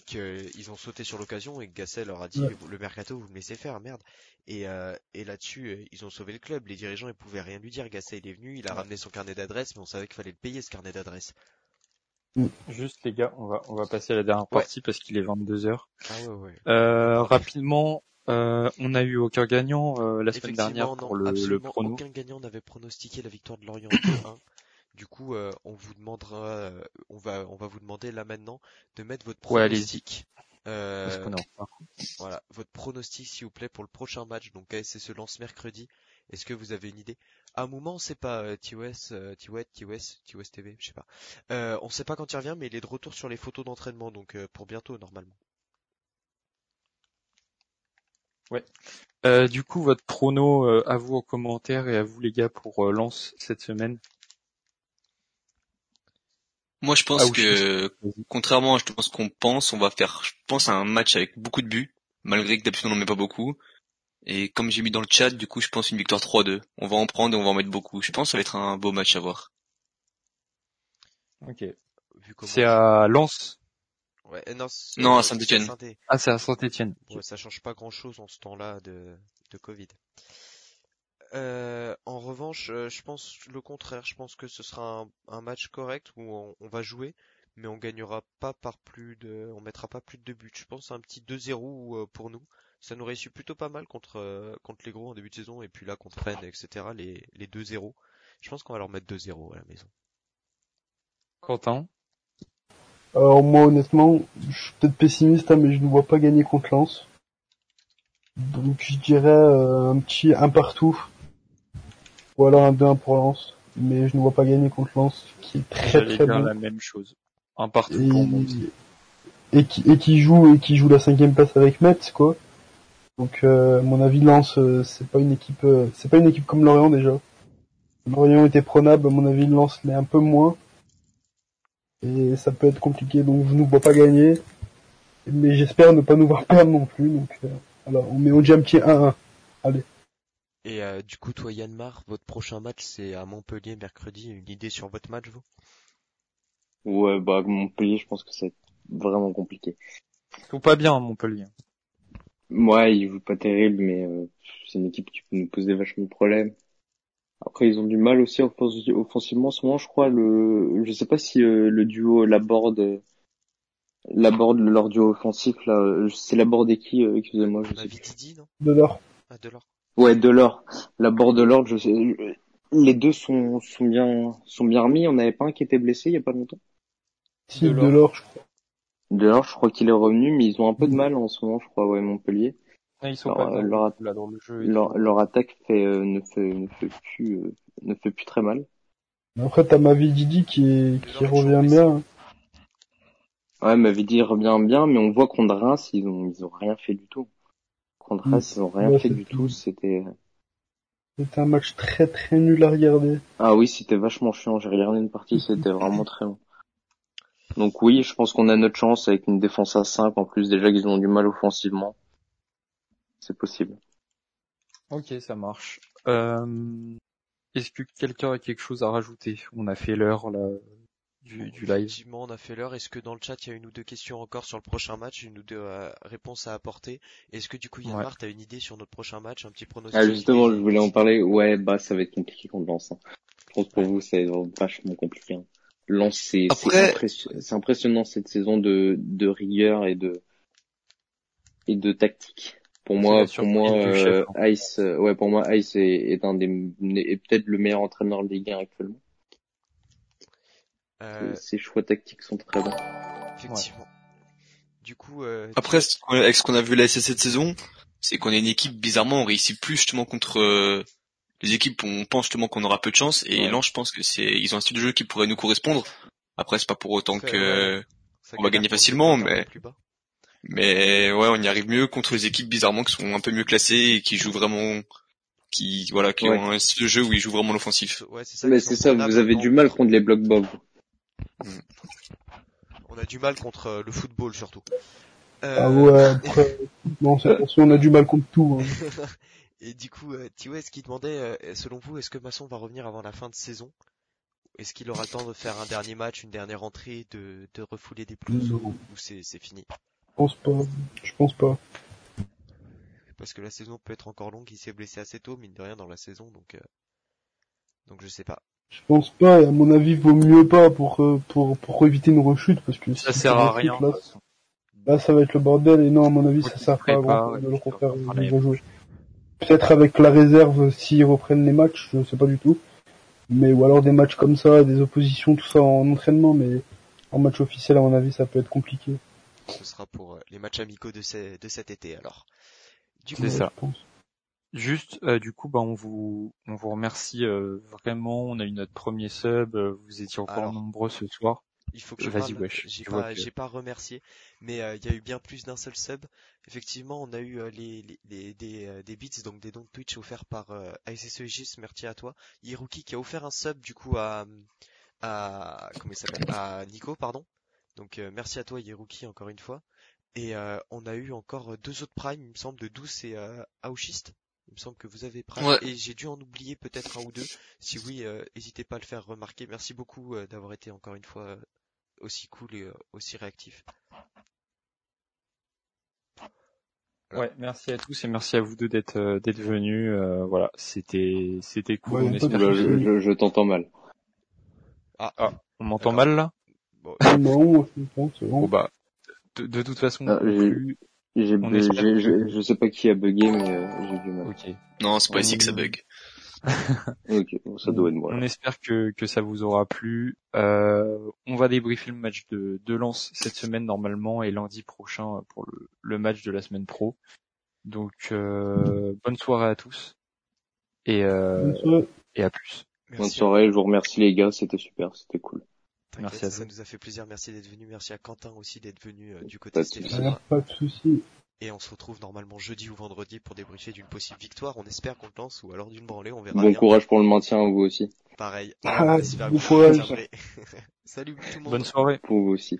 qu'ils ont sauté sur l'occasion et Gasset leur a dit le mercato vous me laissez faire merde. Et, euh, et là-dessus ils ont sauvé le club. Les dirigeants ils pouvaient rien lui dire. Gasset il est venu, il a ramené son carnet d'adresse, mais on savait qu'il fallait le payer ce carnet d'adresse. Mm. Juste les gars, on va on va passer à la dernière partie parce qu'il est 22 h Ah ouais, Euh, rapidement, euh, on a eu aucun gagnant euh, la semaine dernière pour le, le prono. Aucun gagnant n'avait pronostiqué la victoire de Lorient 2-1. Du coup, euh, on vous demandera, euh, on va on va vous demander là maintenant de mettre votre pronostic. Euh, voilà, votre pronostic s'il vous plaît pour le prochain match. Donc KSC se lance mercredi. Est-ce que vous avez une idée? À un moment, on sait pas euh, TOS, euh, TOS, TOS, TOS TV, je sais pas. Euh, on sait pas quand il revient, mais il est de retour sur les photos d'entraînement, donc euh, pour bientôt normalement. Ouais. Euh, du coup, votre prono à vous en commentaire et à vous les gars pour Lance cette semaine? Moi, je pense ah, que, contrairement à ce qu'on pense, on va faire, je pense, un match avec beaucoup de buts, malgré que d'habitude on n'en met pas beaucoup. Et comme j'ai mis dans le chat, du coup, je pense une victoire 3-2. On va en prendre et on va en mettre beaucoup. Je pense que ça va être un beau match à voir. Ok. C'est à Lens. Ouais, non, non à Saint-Etienne. Ah, c'est à Saint-Etienne. Ouais, ça change pas grand-chose en ce temps-là de, de Covid. Euh, en revanche, euh, je pense le contraire. Je pense que ce sera un, match correct où on, on, va jouer, mais on gagnera pas par plus de, on mettra pas plus de deux buts. Je pense un petit 2-0 euh, pour nous ça nous réussit plutôt pas mal contre euh, contre les gros en début de saison et puis là contre Rennes, etc. Les, les 2-0. Je pense qu'on va leur mettre 2-0 à la maison. Quentin? Alors moi honnêtement, je suis peut-être pessimiste hein, mais je ne vois pas gagner contre Lens. Donc je dirais euh, un petit 1 partout. Ou alors un 2-1 pour Lens. Mais je ne vois pas gagner contre Lens qui est très très bon. la même chose. Un partout pour moi Et qui, et qui joue et qui joue la cinquième place avec Metz quoi. Donc euh, mon avis Lens euh, c'est pas une équipe euh, c'est pas une équipe comme Lorient déjà. Lorient était prenable, à mon avis Lens l'est un peu moins. Et ça peut être compliqué donc je ne vois pas gagner. Mais j'espère ne pas nous voir perdre non plus. Donc alors on met au dit un petit 1-1. Allez. Et du coup toi Yann votre prochain match c'est à Montpellier mercredi, une idée sur votre match vous? Ouais bah Montpellier je pense que c'est vraiment compliqué. Tout pas bien à Montpellier. Ouais, ils jouent pas terrible, mais euh, c'est une équipe qui peut nous poser vachement de problèmes. Après, ils ont du mal aussi offensivement en ce moment, je crois. Le, je sais pas si euh, le duo l'aborde, l'aborde leur duo offensif là. C'est l'aborde qui, euh, excusez-moi, je sais. Didi, non? Delors. Ah, Delors. Ouais, Delors. L'aborde de l'ordre, je sais. Les deux sont sont bien sont bien remis. On n'avait pas un qui était blessé il y a pas longtemps? Si Delors, je crois. D'ailleurs, je crois qu'il est revenu, mais ils ont un peu de mal en ce moment, je crois, ouais, Montpellier. Ils sont leur, pas leur, là dans le jeu leur, attaque fait, euh, ne fait, ne fait plus, euh, ne fait plus très mal. Après, t'as Mavididi qui, qui revient bien. Ouais, Mavididi revient bien, mais on voit contre Reims, ils ont, ils ont rien fait du tout. Contre mm. Reims, ils ont rien fait du tout, c'était... C'était un match très très nul à regarder. Ah oui, c'était vachement chiant, j'ai regardé une partie, c'était vraiment très long. Donc oui, je pense qu'on a notre chance avec une défense à 5 en plus déjà qu'ils ont du mal offensivement. C'est possible. Ok, ça marche. Euh... Est-ce que quelqu'un a quelque chose à rajouter? On a fait l'heure là du, du live. Effectivement, on a fait l'heure. Est-ce que dans le chat il y a une ou deux questions encore sur le prochain match, une ou deux euh, réponses à apporter? Est-ce que du coup Yann ouais. tu as une idée sur notre prochain match, un petit pronostic? Ah justement, je voulais en parler. Ouais, bah ça va être compliqué contre Lens. Hein. Je pense pour vous c'est vachement compliqué. Hein. Lens, c'est impressionnant cette saison de, de rigueur et de et de tactique. Pour moi, pour moi, euh, Ice, euh, ouais, pour moi, Ice est, est un des, est peut-être le meilleur entraîneur de Ligue 1 actuellement. Euh... Ses choix tactiques sont très bons. Effectivement. Du coup, euh, après, avec ce qu'on a vu la SC cette saison, c'est qu'on est une équipe bizarrement on réussit plus justement contre euh, les équipes où on pense justement qu'on aura peu de chance et là je pense que c'est ils ont un style de jeu qui pourrait nous correspondre. Après c'est pas pour autant que on va gagner facilement mais mais ouais on y arrive mieux contre les équipes bizarrement qui sont un peu mieux classées et qui jouent vraiment qui voilà qui ont un style de jeu où ils jouent vraiment l'offensif. Ouais, c'est ça. Mais c'est ça, vous avez du mal contre les blocs bob. On a du mal contre euh, le football surtout. Euh... Ah ouais, après, non, on a du mal contre tout. Hein. Et du coup, euh, est-ce qui demandait, euh, selon vous, est-ce que Masson va revenir avant la fin de saison? Est-ce qu'il aura le temps de faire un dernier match, une dernière entrée, de, de refouler des plus ou c'est fini? Je pense pas. Je pense pas parce que la saison peut être encore longue. Il s'est blessé assez tôt, mine de rien, dans la saison, donc euh... donc je sais pas. Je pense pas, et à mon avis, vaut mieux pas pour euh, pour pour éviter une rechute, parce que ça sert à rien. Là, ça va être le bordel, et non, à mon avis, ça sert pas à grand de le refaire rejouer. Peut-être avec la réserve s'ils reprennent les matchs, je sais pas du tout. Mais ou alors des matchs comme ça, des oppositions, tout ça en entraînement, mais en match officiel, à mon avis, ça peut être compliqué. Ce sera pour euh, les matchs amicaux de, de cet été alors. C'est ça. Juste, euh, du coup, bah, on vous, on vous remercie euh, vraiment. On a eu notre premier sub. Euh, vous étiez encore nombreux ce soir. Il faut que je Vas-y, wesh. J'ai pas, j'ai pas remercié, mais il y a eu bien plus d'un seul sub. Effectivement, on a eu les, les, les, des, des bits, donc des dons de Twitch offerts par euh, merci à toi. Hiruki qui a offert un sub du coup à, à comment il s'appelle, à Nico, pardon. Donc merci à toi Yeruki encore une fois. Et euh, on a eu encore deux autres primes, il me semble, de Douce et euh, Auschist. Il me semble que vous avez prime. Et j'ai dû en oublier peut-être un ou deux. Si oui, euh, n'hésitez pas à le faire remarquer. Merci beaucoup euh, d'avoir été encore une fois aussi cool et aussi réactif. Ouais, merci à tous et merci à vous deux d'être d'être venus. voilà, c'était c'était cool. je, je, t'entends mal. Ah, ah on m'entend mal là? Bon. Non, c'est bon. bon bah de, toute façon, ah, plus... je sais pas qui a bugué, mais euh, j'ai vu mal. Non, c'est pas ici que ça bug. ok, ça doit être moi. On espère que, que ça vous aura plu. Euh, on va débriefer le match de, de Lens cette semaine normalement et lundi prochain pour le, le match de la semaine pro. Donc euh, bonne soirée à tous et, euh, et à plus. Bonne soirée, je vous remercie les gars, c'était super, c'était cool. Merci à ça nous a fait plaisir. Merci d'être venu. Merci à Quentin aussi d'être venu euh, du côté Stéphane. Pas de soucis. Et on se retrouve normalement jeudi ou vendredi pour débriefer d'une possible victoire. On espère qu'on le lance ou alors d'une branlée. On verra. Bon courage pour le maintien, vous aussi. Pareil. Ah, Salut tout le monde. Bonne soirée. Pour vous aussi.